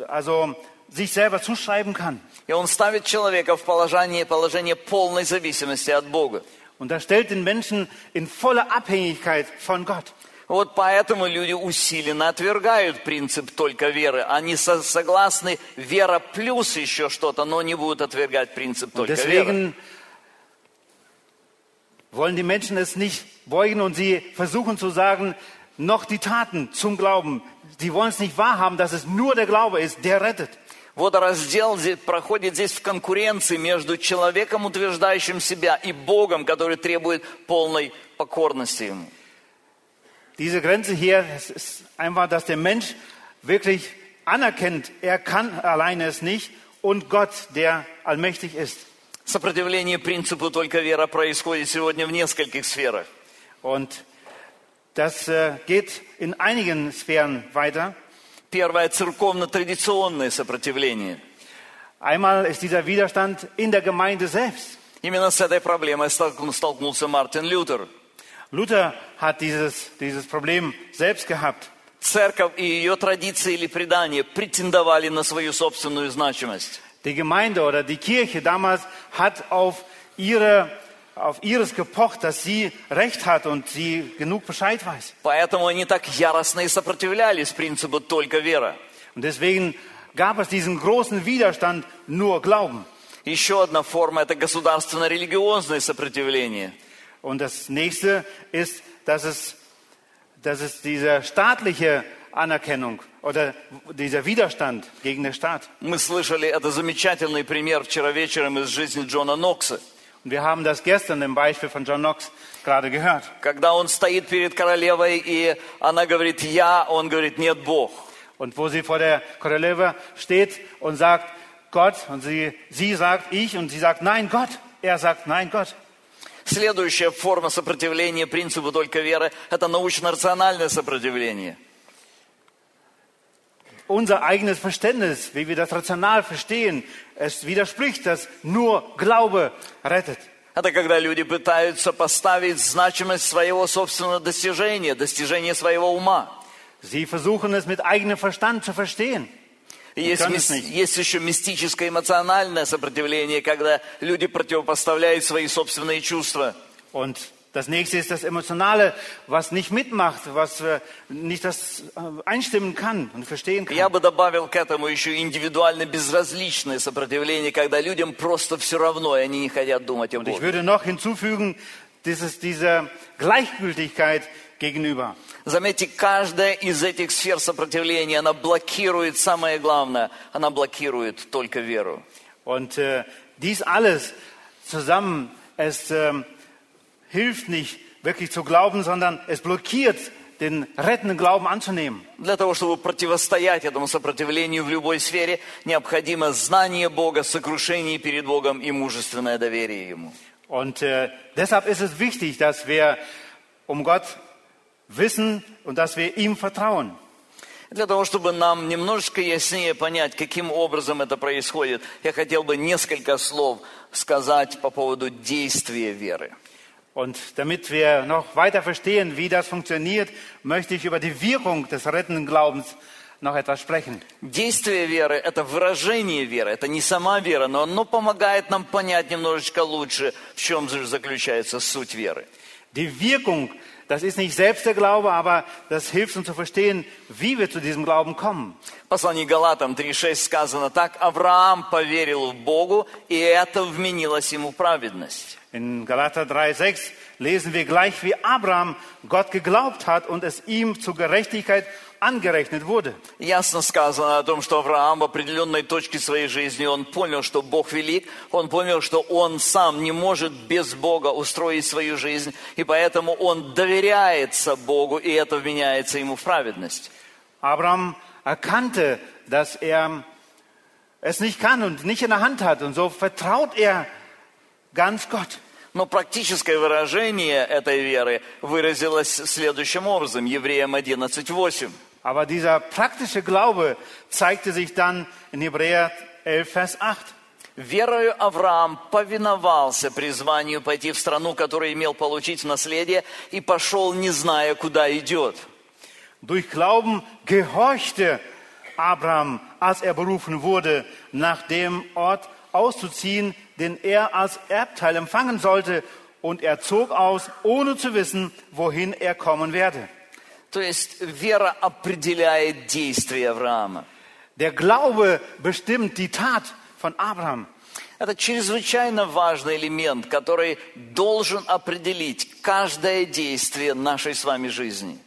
also sich selber zuschreiben kann. И он ставит человека в положение, положение полной зависимости от Бога. Und das stellt den Menschen in voller Abhängigkeit von Gott. Вот поэтому люди усиленно отвергают принцип только веры. Они со- согласны вера плюс еще что-то, но не будут отвергать принцип только веры. wollen die Menschen es nicht beugen und sie versuchen zu sagen, noch die Taten zum Glauben. Sie wollen es nicht wahrhaben, dass es nur der Glaube ist, der rettet. Вот раздел здесь- проходит здесь в конкуренции между человеком, утверждающим себя, и Богом, который требует полной покорности ему. Diese Grenze hier es ist einfach, dass der Mensch wirklich anerkennt, er kann alleine es nicht und Gott, der allmächtig ist. Сопротивление принципу только вера происходит сегодня в нескольких сферах. Und das äh, geht in einigen Sphären weiter. Первое – церковно-традиционное сопротивление. Einmal ist dieser Widerstand in der Gemeinde selbst. Именно с этой проблемой столкну- столкнулся Мартин Лютер. Luther hat dieses, dieses Problem selbst gehabt. Церковь и ее традиции или предания претендовали на свою собственную значимость. Die Gemeinde oder die Kirche damals hat auf, ihre, auf ihres gepocht, dass sie Recht hat und sie genug Bescheid weiß. Поэтому они так яростно и сопротивлялись принципу «только вера». Und deswegen gab es diesen großen Widerstand, nur Glauben. Еще одна форма – это государственно-религиозное сопротивление. Und das nächste ist, dass es, dass es diese staatliche Anerkennung oder dieser Widerstand gegen den Staat. Мы слышали это замечательный пример вчера вечером из жизни Джона Нокса. Und wir haben das gestern im Beispiel von John Knox gerade gehört. Когда он стоит перед королевой, и она говорит «я», он говорит «нет, Бог». Und wo sie vor der Koroleva steht und sagt, Gott, und sie, sie sagt, ich, und sie sagt, nein, Gott. Er sagt, nein, Gott. Следующая форма сопротивления принципу только веры – это научно-рациональное сопротивление. Unser eigenes Verständnis, wie wir das rational verstehen, es widerspricht, dass nur Glaube rettet. Это когда люди пытаются поставить значимость своего собственного достижения, достижения своего ума. Sie versuchen es mit eigenem Verstand zu verstehen. Есть, nicht. есть еще мистическое эмоциональное сопротивление, когда люди противопоставляют свои собственные чувства. Und das nächste ist das Emotionale, was nicht mitmacht, was äh, nicht das äh, einstimmen kann und verstehen Я kann. бы добавил к этому еще индивидуально безразличное сопротивление, когда людям просто все равно, и они не хотят думать о Und ich Боге. würde noch hinzufügen, dieses, diese Gleichgültigkeit gegenüber. Заметьте, каждая из этих сфер сопротивления, она блокирует самое главное, она блокирует только веру. Und äh, dies alles zusammen, es ähm, hilft nicht wirklich zu glauben, sondern es blockiert den rettenden Glauben anzunehmen. Для того, чтобы противостоять этому сопротивлению в любой сфере, необходимо знание Бога, сокрушение перед Богом и мужественное доверие Ему. Und äh, deshalb ist es wichtig, dass wir um Gott wissen und dass wir ihm vertrauen. Для того, чтобы нам немножечко яснее понять, каким образом это происходит, я хотел бы несколько слов сказать по поводу действия веры. Und damit wir noch weiter verstehen, wie das funktioniert, möchte ich über die Wirkung des rettenden Glaubens noch etwas sprechen. Действие веры – это выражение веры, это не сама вера, но оно помогает нам понять немножечко лучше, в чем же заключается суть веры. Die Wirkung, das ist nicht selbst der Glaube, aber das hilft uns zu verstehen, wie wir zu diesem Glauben kommen. В послании Галатам 3.6 сказано так, Авраам поверил в Богу, и это вменилось ему в праведность. In Galater 3,6 lesen wir gleich, wie Abraham Gott geglaubt hat und es ihm zur Gerechtigkeit angerechnet wurde. Ясно сказано о том, что Авраам в определенной точке своей жизни, он понял, что Бог велик, он понял, что он сам не может без Бога устроить свою жизнь, и поэтому он доверяется Богу, и это вменяется ему в праведность. Abraham erkannte, dass er es nicht kann und nicht in der Hand hat und so vertraut er ganz Gott. Но практическое выражение этой веры выразилось следующим образом, Евреям 11.8. Aber dieser praktische Glaube zeigte sich dann in Hebräer 11, Vers 8. Верою Авраам повиновался призванию пойти в страну, которую имел получить в наследие, и пошел, не зная, куда идет. Durch Glauben gehorchte Abraham, als er berufen wurde, nach dem Ort auszuziehen, den er als Erbteil empfangen sollte. Und er zog aus, ohne zu wissen, wohin er kommen werde. То есть вера определяет действия Авраама. Der Glaube bestimmt die Tat von Abraham. Это чрезвычайно важный элемент, который должен определить каждое действие нашей с вами жизни.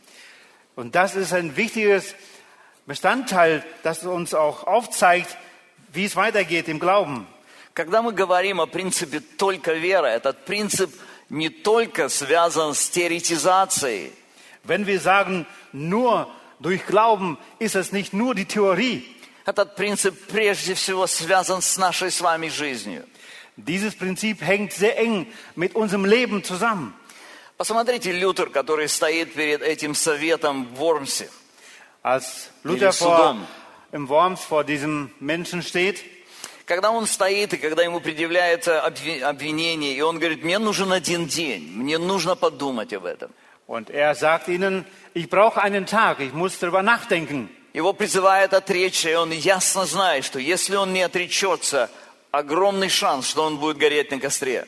Und das ist ein wichtiges Bestandteil, das uns auch aufzeigt, wie es weitergeht im Glauben. Когда мы говорим о принципе только вера, этот принцип не только связан с теоретизацией, Wenn wir sagen, nur durch Glauben ist es nicht nur die Theorie. этот принцип прежде всего связан с нашей с вами жизнью. Dieses Prinzip hängt sehr eng mit unserem Leben zusammen. Посмотрите Лютер, который стоит перед этим советом в Вормсе. Als Luther vor, im Worms vor diesem Menschen steht, Когда он стоит, и когда ему предъявляется обви- обвинение, и он говорит, мне нужен один день, мне нужно подумать об этом. und er sagt ihnen, ich brauche einen Tag, ich muss darüber nachdenken. Его призывает отречься, и он ясно знает, что если он не отречется, огромный шанс, что он будет гореть на костре.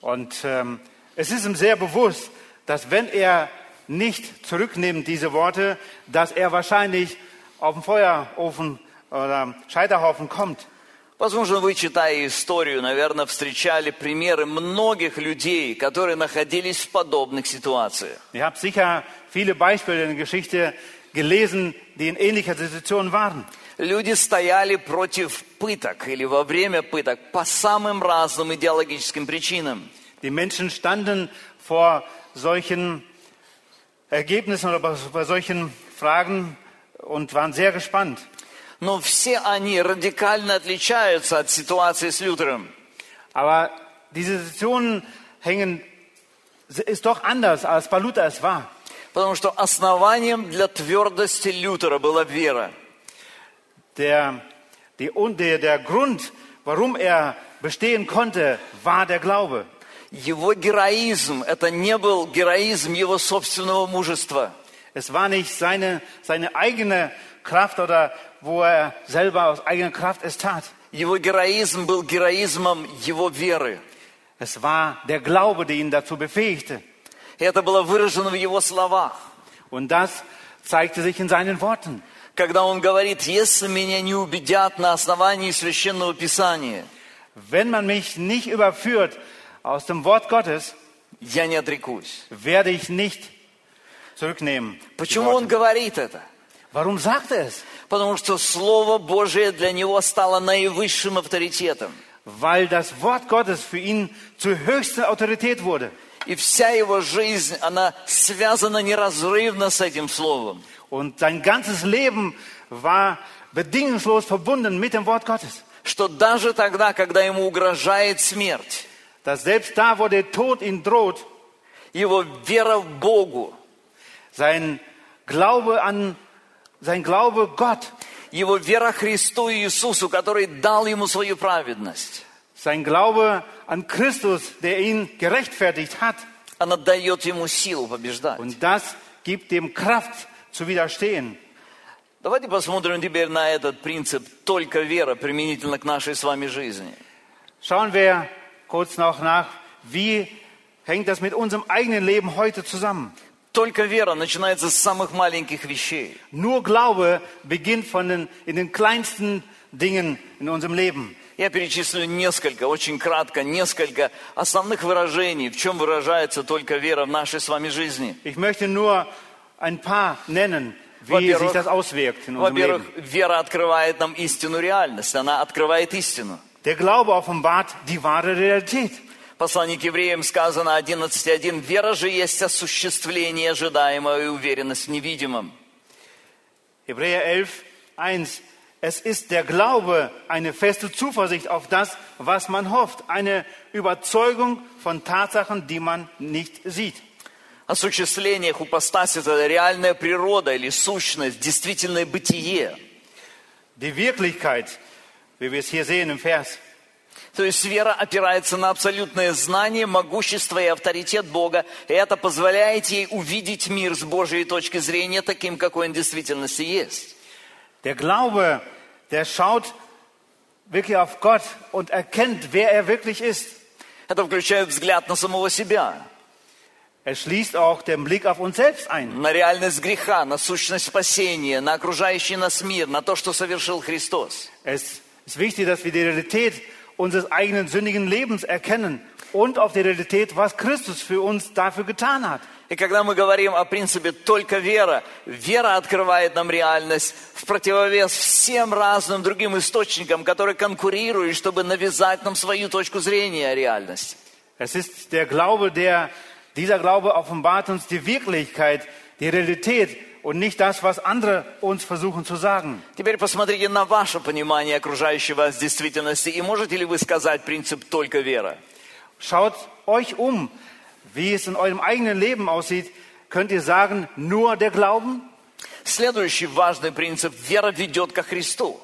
Und ähm, es ist ihm sehr bewusst, dass wenn er nicht zurücknimmt, diese Worte, dass er wahrscheinlich auf den Feuerofen oder Scheiterhaufen kommt. Возможно, вы, читая историю, наверное, встречали примеры многих людей, которые находились в подобных ситуациях. Ihr habt sicher viele Beispiele in der Geschichte gelesen, die in ähnlicher Situation waren. Люди стояли против пыток или во время пыток по самым разным идеологическим причинам. Die Menschen standen vor solchen Ergebnissen oder bei solchen Fragen und waren sehr gespannt. Но все они радикально отличаются от ситуации с Лютером. Aber diese Situationen hängen, ist doch anders, als bei Luther es war. Потому что основанием для твердости Лютера была вера. Der, die, der, der Grund, warum er bestehen konnte, war der Glaube. Его героизм – это не был героизм его собственного мужества. Es war nicht seine, seine eigene Kraft oder wo er selber aus eigener Kraft es tat. Его героизм был героизмом его веры. Es war der Glaube, der ihn dazu befähigte. И это было выражено в его словах. Und das zeigte sich in seinen Worten. Когда он говорит, если меня не убедят на основании Священного Писания, Wenn man mich nicht überführt aus dem Wort Gottes, я не отрекусь. werde ich nicht zurücknehmen. die Почему он Worte. говорит это? Warum sagt er es? Потому что Слово Божие для него стало наивысшим авторитетом. Weil das Wort Gottes für ihn zur höchsten Autorität wurde. И вся его жизнь, она связана неразрывно с этим словом. Und sein ganzes Leben war bedingungslos verbunden mit dem Wort Gottes. Что даже тогда, когда ему угрожает смерть, Dass selbst da, wo der Tod ihn droht, его вера в Богу, sein Glaube an, sein Glaube Gott, его вера Христу Иисусу, который дал ему свою праведность, sein Glaube an Christus, der ihn gerechtfertigt hat. она дает ему силу побеждать. Und das gibt ihm Kraft zu widerstehen. Давайте посмотрим теперь на этот принцип «только вера» применительно к нашей с вами жизни. Schauen wir kurz noch nach, wie hängt das mit unserem eigenen Leben heute zusammen. Только вера начинается с самых маленьких вещей. Nur Glaube beginnt von den, in den kleinsten Dingen in unserem Leben. Я перечислю несколько, очень кратко, несколько основных выражений, в чем выражается только вера в нашей с вами жизни. Ich möchte nur ein paar nennen, wie sich das auswirkt in unserem Leben. вера открывает нам истину реальность, она открывает истину. Der Glaube offenbart die wahre Realität. Послание к евреям сказано 11.1. Вера же есть осуществление ожидаемого и уверенность в невидимом. Hebräer 11, 1. Es ist der Glaube eine feste Zuversicht auf das, was man hofft, eine Überzeugung von Tatsachen, die man nicht sieht. Осуществление хупостаси – это реальная природа или сущность, действительное бытие. Die Wirklichkeit, wie wir es hier sehen im Vers, То есть вера опирается на абсолютное знание, могущество и авторитет Бога, и это позволяет ей увидеть мир с Божьей точки зрения таким, какой он в действительности есть. der Glaube, der schaut wirklich auf Gott und erkennt, wer er wirklich ist. Это включает взгляд на самого себя, Er schließt auch den Blick auf uns selbst ein. на реальность греха, на сущность спасения, на окружающий нас мир, на то, что совершил Христос. Es ist wichtig, dass wir die Realität unseres eigenen sündigen Lebens erkennen und auf die Realität, was Christus für uns dafür getan hat. И когда мы говорим о принципе «только вера», вера открывает нам реальность в противовес всем разным другим источникам, которые конкурируют, чтобы навязать нам свою точку зрения о реальности. Es ist der Glaube, der, dieser Glaube offenbart uns die Wirklichkeit, die Realität und nicht das, was andere uns versuchen zu sagen. Теперь посмотрите на ваше понимание окружающей вас действительности. И можете ли вы сказать принцип «только вера»? Schaut euch um, wie es in eurem eigenen Leben aussieht. Könnt ihr sagen, nur der Glauben? Следующий важный принцип – вера ведет ко Христу.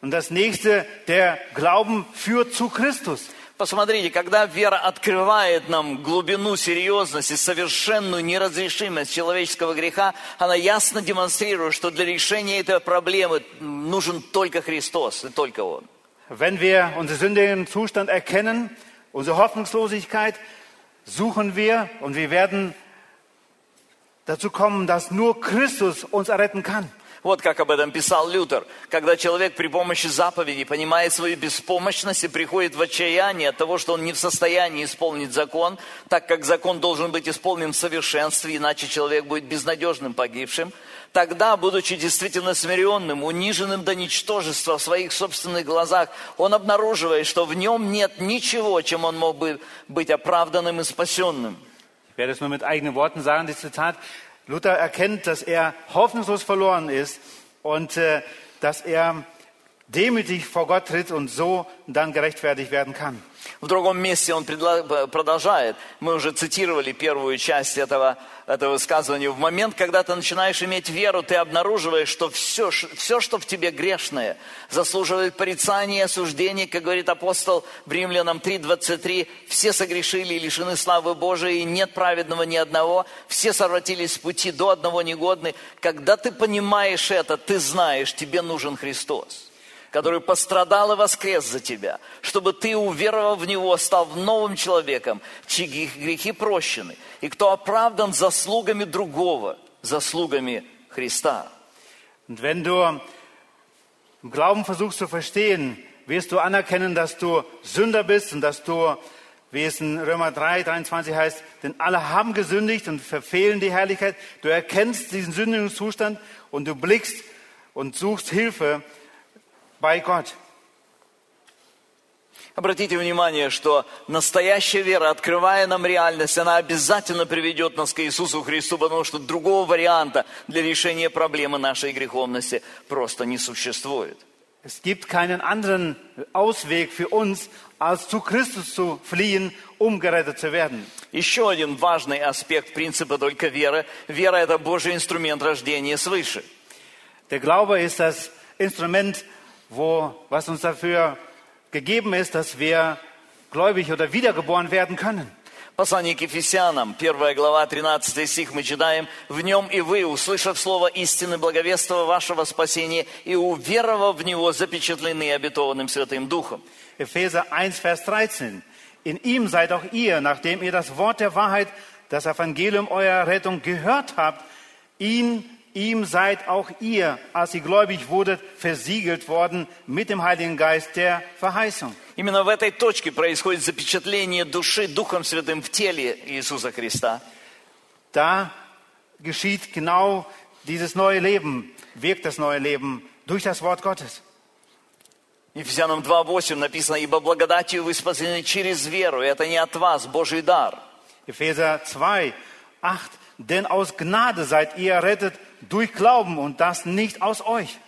Und das nächste, der Glauben führt zu Christus. Посмотрите, когда вера открывает нам глубину, серьезность и совершенную неразрешимость человеческого греха, она ясно демонстрирует, что для решения этой проблемы нужен только Христос и только Он. Wenn wir unseren sündigen Zustand erkennen, unsere Hoffnungslosigkeit, suchen wir und wir werden dazu kommen, dass nur Christus uns erretten kann. Вот как об этом писал Лютер. Когда человек при помощи заповедей понимает свою беспомощность и приходит в отчаяние от того, что он не в состоянии исполнить закон, так как закон должен быть исполнен в совершенстве, иначе человек будет безнадежным погибшим, тогда, будучи действительно смиренным, униженным до ничтожества в своих собственных глазах, он обнаруживает, что в нем нет ничего, чем он мог бы быть оправданным и спасенным. Ich werde es nur mit eigenen Worten sagen, das Zitat. Luther erkennt, dass er hoffnungslos verloren ist und äh, dass er demütig vor Gott tritt und so dann gerechtfertigt werden kann. В другом месте он продолжает. Мы уже цитировали первую часть этого, этого высказывания. В момент, когда ты начинаешь иметь веру, ты обнаруживаешь, что все, все, что в тебе грешное, заслуживает порицания и осуждения, как говорит апостол в Римлянам 3.23. Все согрешили и лишены славы Божией, и нет праведного ни одного. Все сорватились с пути до одного негодны. Когда ты понимаешь это, ты знаешь, тебе нужен Христос который пострадал и воскрес за тебя, чтобы ты, уверовав в Него, стал новым человеком, чьи грех- грехи прощены, и кто оправдан заслугами другого, заслугами Христа. Und wenn du im Glauben versuchst zu verstehen, wirst du anerkennen, dass du Sünder bist und dass du, wie es in Römer 3, 23 heißt, denn alle haben gesündigt und verfehlen die Herrlichkeit. Du erkennst diesen sündigen Zustand und du blickst und suchst Hilfe bei Gott. Обратите внимание, что настоящая вера, открывая нам реальность, она обязательно приведет нас к Иисусу Христу, потому что другого варианта для решения проблемы нашей греховности просто не существует. Es gibt keinen anderen Ausweg für uns, als zu Christus zu fliehen, um gerettet zu werden. Еще один важный аспект принципа только веры. Вера – это Божий инструмент рождения свыше. Der Glaube ist das Instrument, wo, was uns dafür gegeben ist, dass wir gläubig oder wiedergeboren werden können. Послание к Ефесянам, 1 глава, 13 стих мы читаем. «В нем и вы, услышав слово истины, благовества вашего спасения и уверовав в него, запечатлены обетованным Святым Духом». Epheser 1, Vers 13. In ihm seid auch ihr, nachdem ihr das Wort der Wahrheit, das Evangelium eurer Rettung gehört habt, ihn, ihm seid auch ihr, als ihr gläubig wurdet, versiegelt worden mit dem Heiligen Geist der Verheißung. Именно в этой точке происходит запечатление души Духом Святым в теле Иисуса Христа. Da geschieht genau dieses neue Leben, wirkt das neue Leben durch das Wort Gottes. Ефесянам 2.8 написано, «Ибо благодатью вы спасены через веру, и это не от вас, Божий дар». Epheser 2, 8. Denn aus Gnade seid ihr errettet durch Glauben und das nicht aus euch.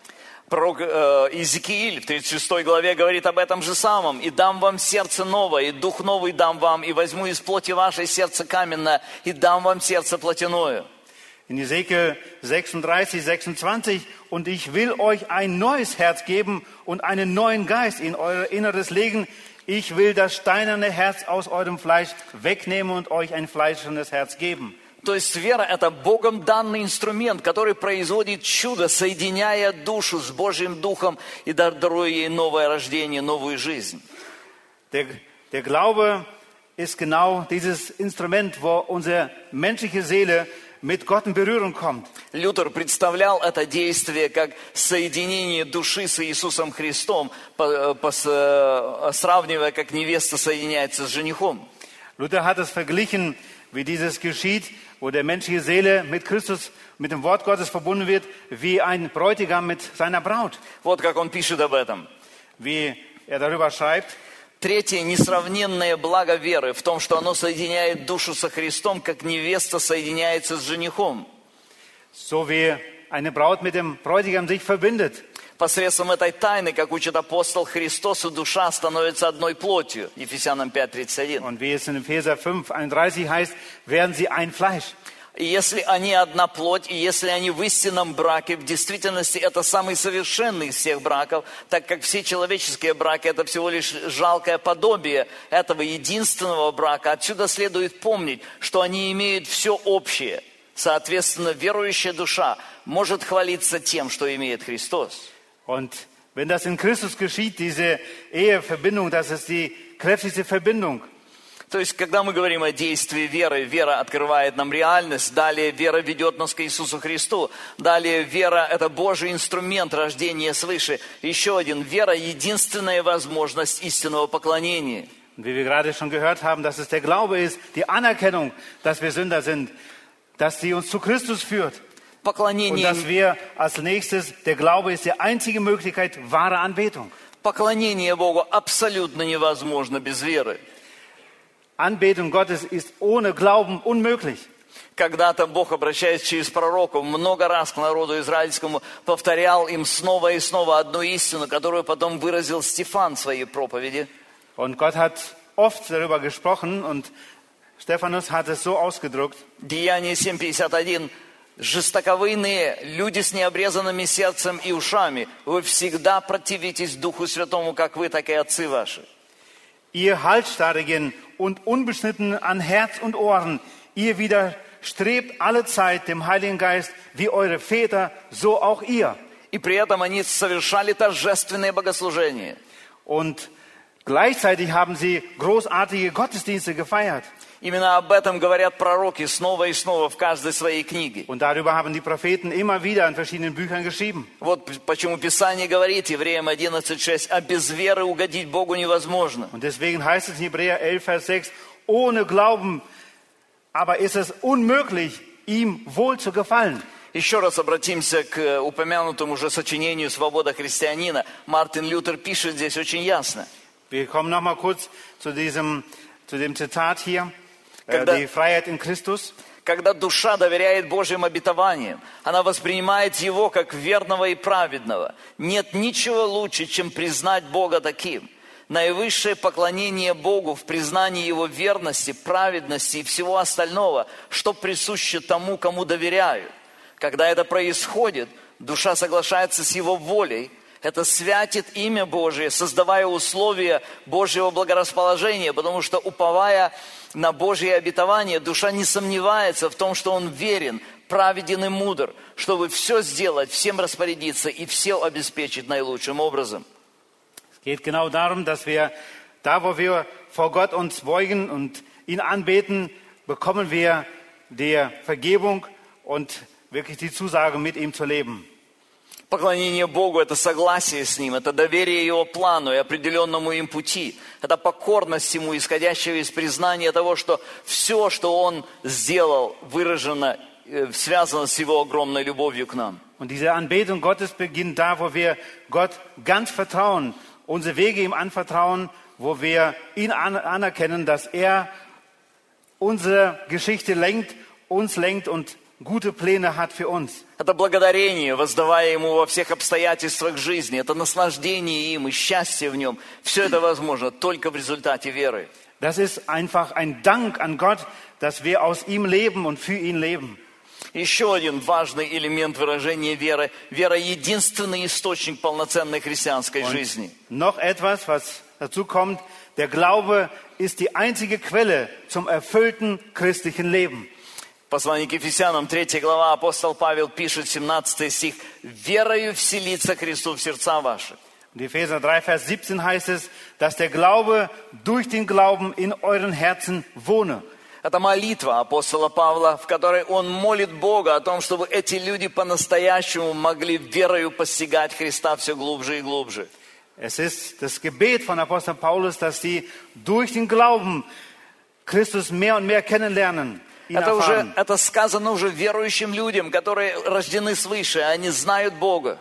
Пророк э, Иезекииль в 36 главе говорит об этом же самом. «И дам вам сердце новое, и дух новый дам вам, и возьму из плоти вашей сердце каменное, и дам вам сердце плотяное». In Ezekiel 36, 26. Und ich will euch ein neues Herz geben und einen neuen Geist in euer Inneres legen. Ich will das steinerne Herz aus eurem Fleisch wegnehmen und euch ein fleischernes Herz geben. То есть вера – это Богом данный инструмент, который производит чудо, соединяя душу с Божьим Духом и дар- даруя ей новое рождение, новую жизнь. Der, der Glaube ist genau dieses Instrument, wo unsere menschliche Seele mit Gott in Berührung kommt. Лютер представлял это действие как соединение души с Иисусом Христом, по- по- э, сравнивая, как невеста соединяется с женихом. Luther hat es verglichen, wie dieses geschieht, wo der menschliche Seele mit Christus, mit dem Wort Gottes verbunden wird, wie ein Bräutigam mit seiner Braut. Вот как он пишет об этом. Wie er darüber schreibt, Третье несравненное благо веры в том, что оно соединяет душу со Христом, как невеста соединяется с женихом. so wie eine Braut mit dem Bräutigam sich verbindet. Посредством этой тайны, как учит апостол Христос, и душа становится одной плотью. Ефесянам 5.31. Und wie es in Epheser 5, 31 heißt, werden sie ein Fleisch. И если они одна плоть, и если они в истинном браке, в действительности это самый совершенный из всех браков, так как все человеческие браки это всего лишь жалкое подобие этого единственного брака, отсюда следует помнить, что они имеют все общее. Соответственно, верующая душа может хвалиться тем, что имеет Христос. Und wenn das in Christus geschieht, diese Eheverbindung, das ist die kräftigste Verbindung. То есть, когда мы говорим о действии веры, вера открывает нам реальность, далее вера ведет нас к Иисусу Христу, далее вера – это Божий инструмент рождения свыше, еще один – вера – единственная возможность истинного поклонения. Wie wir gerade schon gehört haben, dass es der Glaube ist, die Anerkennung, dass wir Sünder sind, dass sie uns zu Christus führt. Und Поклонение, dass wir als nächstes, der Glaube ist die einzige Möglichkeit wahre Anbetung. поклонение Богу абсолютно невозможно без веры. Anbetung Gottes ist ohne Glauben unmöglich. Когда-то Бог, обращаясь через пророков, много раз к народу израильскому, повторял им снова и снова одну истину, которую потом выразил Стефан в своей проповеди. Und Gott hat oft darüber gesprochen und Stephanus hat es so ausgedrückt. Деяние 7.51. Жестоковыйные, люди с необрезанными сердцем и ушами, вы всегда противитесь Духу Святому, как вы, так и отцы ваши. Ihr Halsstarrigen und Unbeschnittenen an Herz und Ohren, ihr widerstrebt alle Zeit dem Heiligen Geist, wie eure Väter, so auch ihr. И при этом они совершали торжественные богослужения. Und gleichzeitig haben sie großartige Gottesdienste gefeiert. Именно об этом говорят пророки снова и снова в каждой своей книге. Und darüber haben die Propheten immer wieder in verschiedenen Büchern geschrieben. Вот почему Писание говорит, Евреям 11.6, а без веры угодить Богу невозможно. Und deswegen heißt es in Hebräer 11, Vers 6, ohne Glauben aber ist es unmöglich, ihm wohl zu gefallen. Еще раз обратимся к э, упомянутому уже сочинению «Свобода христианина». Мартин Лютер пишет здесь очень ясно. Wir kommen noch mal kurz zu diesem zu dem Zitat hier, Когда- die Freiheit in Christus. Когда душа доверяет Божьим обетованиям, она воспринимает его как верного и праведного. Нет ничего лучше, чем признать Бога таким. Наивысшее поклонение Богу в признании Его верности, праведности и всего остального, что присуще тому, кому доверяют. Когда это происходит, душа соглашается с Его волей, это святит имя Божие, создавая условия Божьего благорасположения, потому что, уповая на Божье обетование, душа не сомневается в том, что Он верен, праведен и мудр, чтобы все сделать, всем распорядиться и все обеспечить наилучшим образом. Es geht genau darum, dass wir da, wo wir vor Gott uns beugen und ihn anbeten, bekommen wir die Vergebung und wirklich die Zusage, mit ihm zu leben. Поклонение Богу – это согласие с Ним, это доверие Его плану и определенному им пути. Это покорность Ему, исходящая из признания того, что все, что Он сделал, выражено, э, связано с Его огромной любовью к нам. Und diese Anbetung Gottes beginnt da, wo wir Gott ganz vertrauen, unsere Wege ihm anvertrauen, wo wir ihn an anerkennen, dass er unsere Geschichte lenkt, uns lenkt und gute Pläne hat für uns. Это благодарение, воздавая Ему во всех обстоятельствах жизни. Это наслаждение им и счастье в Нем. Все это возможно только в результате веры. Das ist einfach ein Dank an Gott, dass wir aus ihm leben und für ihn leben. Еще один важный элемент выражения веры. Вера – единственный источник полноценной христианской жизни. Noch etwas, was dazu kommt, der Glaube ist die einzige Quelle zum erfüllten christlichen Leben. Послание к Ефесянам, 3 глава, апостол Павел пишет, 17 стих, «Верою вселится Христу в сердца ваши». In Epheser 3, Vers 17 heißt es, dass der Glaube durch den Glauben in euren Herzen wohne. Это молитва апостола Павла, в которой он молит Бога о том, чтобы эти люди по-настоящему могли верою постигать Христа все глубже и глубже. Es ist das Gebet von Apostel Paulus, dass sie durch den Glauben Christus mehr und mehr kennenlernen, Это, уже, это сказано уже верующим людям, которые рождены свыше, они знают Бога.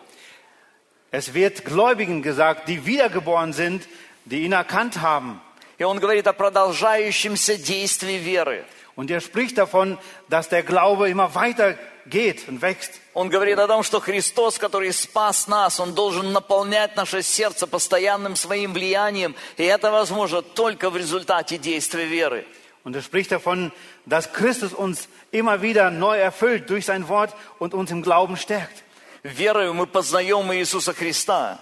Es wird Gläubigen gesagt, die wiedergeboren sind, die ihn erkannt haben. И он говорит о продолжающемся действии веры. Und er spricht davon, dass der Glaube immer weiter geht und wächst. Он говорит о том, что Христос, который спас нас, Он должен наполнять наше сердце постоянным своим влиянием. И это возможно только в результате действия веры. Und er spricht davon, dass Christus uns immer wieder neu erfüllt durch sein Wort und uns im Glauben stärkt. Верою мы познаем Иисуса Христа.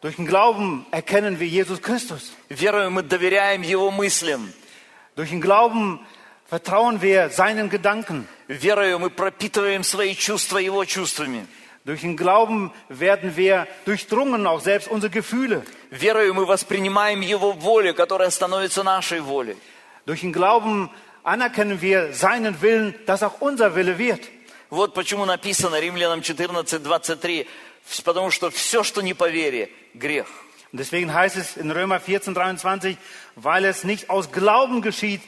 Durch den Glauben erkennen wir Jesus Christus. Верою мы доверяем Его мыслям. Durch den Glauben vertrauen wir seinen Gedanken. Верою мы пропитываем свои чувства Его чувствами. Durch den Glauben werden wir durchdrungen, auch selbst unsere Gefühle. Верою мы воспринимаем Его волю, которая становится нашей волей. Durch den Glauben anerkennen wir seinen Willen, dass auch unser Wille wird. Вот почему написано Римлянам 14, 23, потому что все, что не по вере, грех. Und deswegen heißt es in Römer 14, 23, weil es nicht aus Glauben geschieht,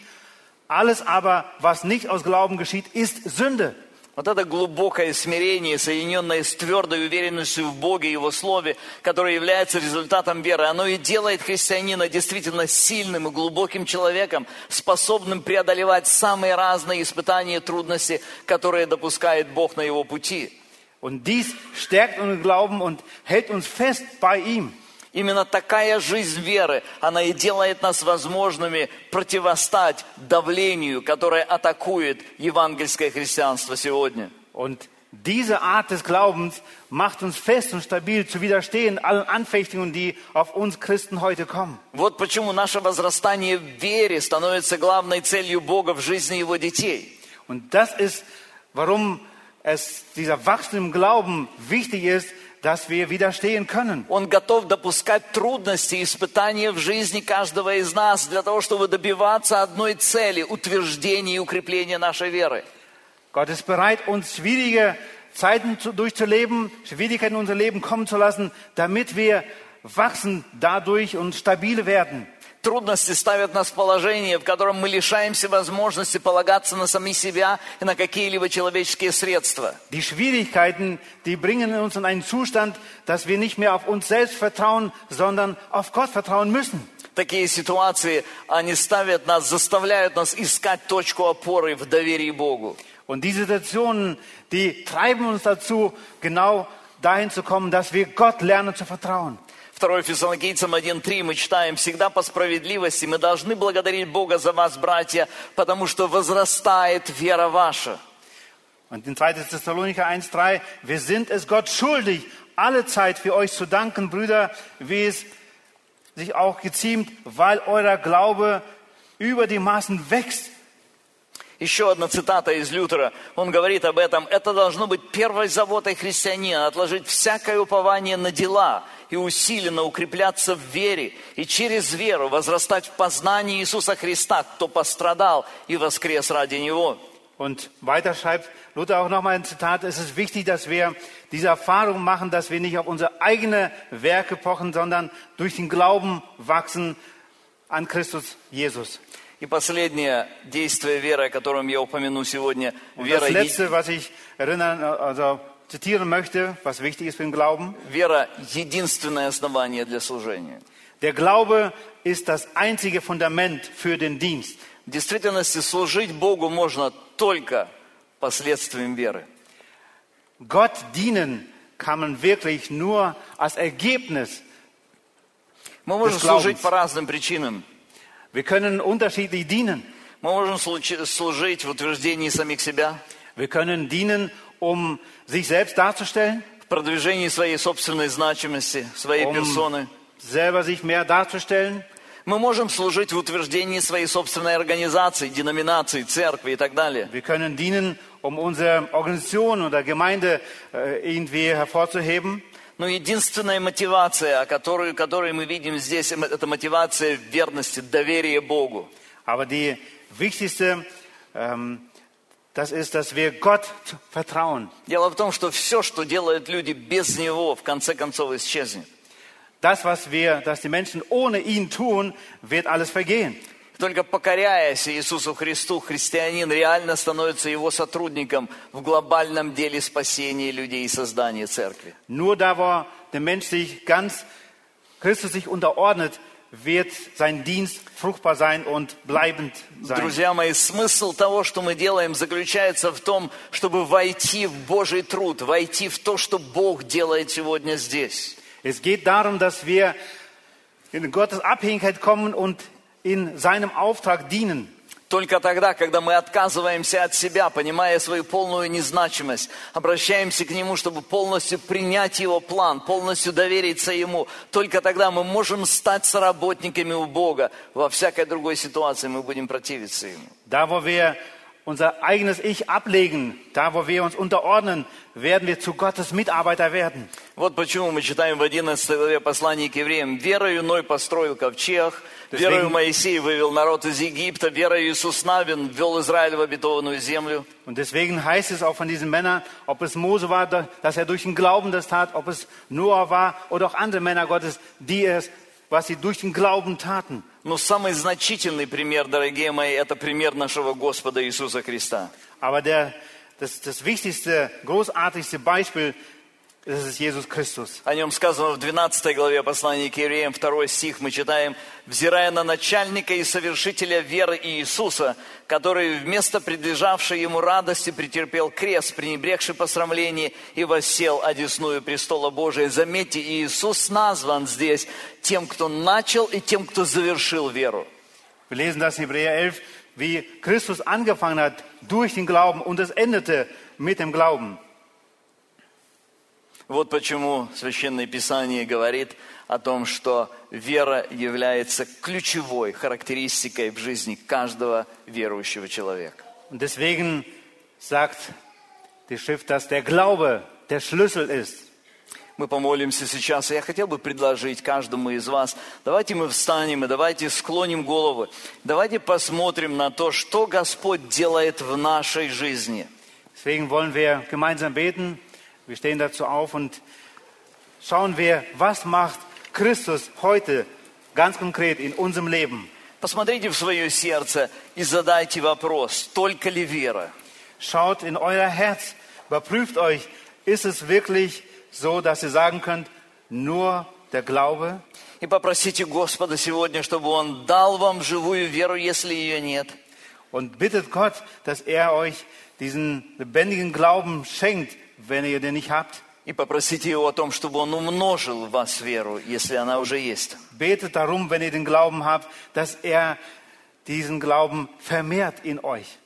alles aber, was nicht aus Glauben geschieht, ist Sünde. Вот это глубокое смирение, соединенное с твердой уверенностью в Боге и Его Слове, которое является результатом веры, оно и делает христианина действительно сильным и глубоким человеком, способным преодолевать самые разные испытания и трудности, которые допускает Бог на его пути. Und dies stärkt unseren Glauben und hält uns fest bei ihm. Именно такая жизнь веры, она и делает нас возможными противостать давлению, которое атакует евангельское христианство сегодня. Und diese Art des Glaubens macht uns fest und stabil zu widerstehen allen Anfechtungen, die auf uns Christen heute kommen. Вот почему наше возрастание в вере становится главной целью Бога в жизни Его детей. Und das ist, warum es dieser Wachstum im Glauben wichtig ist, dass wir widerstehen können. Он готов допускать трудности, испытания в жизни каждого из нас для того, чтобы добиваться одной цели – утверждения и укрепления нашей веры. Gott ist bereit, uns schwierige Zeiten zu, durchzuleben, Schwierigkeiten in unser Leben kommen zu lassen, damit wir wachsen dadurch und stabil werden. Трудности ставят нас в положение, в котором мы лишаемся возможности полагаться на сами себя и на какие-либо человеческие средства. Die Schwierigkeiten, die bringen uns in einen Zustand, dass wir nicht mehr auf uns selbst vertrauen, sondern auf Gott vertrauen müssen. Такие ситуации, они ставят нас, заставляют нас искать точку опоры в доверии Богу. Und diese Situationen, die treiben uns dazu, genau dahin zu kommen, dass wir Gott lernen zu vertrauen. 2 Фессалоникийцам 1.3 мы читаем, «Всегда по справедливости мы должны благодарить Бога за вас, братья, потому что возрастает вера ваша». Und in 2. Thessalonicher 1,3, wir sind es Gott schuldig, alle Zeit für euch zu danken, Brüder, wie es sich auch geziemt, weil euer Glaube über die Maßen wächst. Еще одна цитата из Лютера. Он говорит об этом. Это должно быть первой заботой христианина, отложить всякое упование на дела и усиленно укрепляться в вере, и через веру возрастать в познании Иисуса Христа, кто пострадал и воскрес ради Него. Und weiter schreibt Luther auch nochmal ein Zitat, es ist wichtig, dass wir diese Erfahrung machen, dass wir nicht auf unsere eigene Werke pochen, sondern durch den Glauben wachsen an Christus Jesus. И последнее действие веры, о котором я упомяну сегодня, Und вера, das е- Letzte, was ich erinnern, also zitieren möchte, was wichtig ist für den Glauben, вера – единственное основание для служения. der Glaube ist das einzige Fundament für den Dienst. В действительности служить Богу можно только последствием веры. Gott dienen kann man wirklich nur als Ergebnis. Мы можем служить по разным причинам. Wir können unterschiedlich dienen. Мы можем случ- служить в утверждении самих себя, Wir können dienen, um sich selbst darzustellen, в продвижении своей собственной значимости, своей um персоны. selber sich mehr darzustellen. Мы можем служить в утверждении своей собственной организации, деноминации, церкви и так далее. Wir können dienen, um unsere Organisation oder Gemeinde äh, irgendwie hervorzuheben. Но единственная мотивация, о которой, которую мы видим здесь, это мотивация верности, доверия Богу. Aber die wichtigste, ähm, das ist, dass wir Gott vertrauen. Дело в том, что все, что делают люди без Него, в конце концов исчезнет. Das, was wir, dass die Menschen ohne ihn tun, wird alles vergehen. Только покоряясь Иисусу Христу, христианин реально становится его сотрудником в глобальном деле спасения людей и создания церкви. Nur da, wo der Mensch sich ganz Christus sich unterordnet, wird sein Dienst fruchtbar sein und bleibend sein. Друзья мои, смысл того, что мы делаем, заключается в том, чтобы войти в Божий труд, войти в то, что Бог делает сегодня здесь. Es geht darum, dass wir in Gottes Abhängigkeit kommen und in seinem Auftrag dienen. Только тогда, когда мы отказываемся от себя, понимая свою полную незначимость, обращаемся к Нему, чтобы полностью принять Его план, полностью довериться Ему, только тогда мы можем стать соработниками у Бога. Во всякой другой ситуации мы будем противиться Ему. Da, wo wir unser eigenes Ich ablegen, da, wo wir uns unterordnen, werden wir zu Gottes Mitarbeiter werden. Вот почему мы читаем в 11 главе послания к евреям. «Верою Ной построил ковчег, верою Моисей вывел народ из Египта, верою Иисус Навин ввел Израиль в обетованную землю». Und deswegen heißt es auch von diesen Männern, ob es Mose war, dass er durch den Glauben das tat, ob es Noah war oder auch andere Männer Gottes, die es, was sie durch den Glauben taten. Но самый значительный пример, дорогие мои, это пример нашего Господа Иисуса Христа. Aber der, das, das wichtigste, großartigste Beispiel, О нем сказано в 12 главе послания к евреям, 2 стих, мы читаем, «Взирая на начальника и совершителя веры Иисуса, который вместо предлежавшей ему радости претерпел крест, пренебрегший посрамление и воссел одесную престола Божия». Заметьте, Иисус назван здесь тем, кто начал и тем, кто завершил веру. Wir lesen das in Hebräer 11, wie Christus angefangen hat durch den Glauben und es endete mit dem Glauben. Вот почему Священное Писание говорит о том, что вера является ключевой характеристикой в жизни каждого верующего человека. Und deswegen sagt die Schrift, dass der Glaube der Schlüssel ist. Мы помолимся сейчас. и Я хотел бы предложить каждому из вас, давайте мы встанем и давайте склоним головы. Давайте посмотрим на то, что Господь делает в нашей жизни. Deswegen wollen wir gemeinsam beten. Wir stehen dazu auf und schauen wir, was macht Christus heute ganz konkret in unserem Leben. Посмотрите в свое сердце и задайте вопрос, только ли вера? Schaut in euer Herz, überprüft euch, ist es wirklich so, dass ihr sagen könnt, nur der Glaube? И попросите Господа сегодня, чтобы Он дал вам живую веру, если ее нет. Und bittet Gott, dass er euch diesen lebendigen Glauben schenkt, wenn ihr den nicht habt. И попросите Его о том, чтобы Он умножил в вас веру, если она уже есть. Betet darum, wenn ihr den Glauben habt, dass er diesen Glauben vermehrt in euch.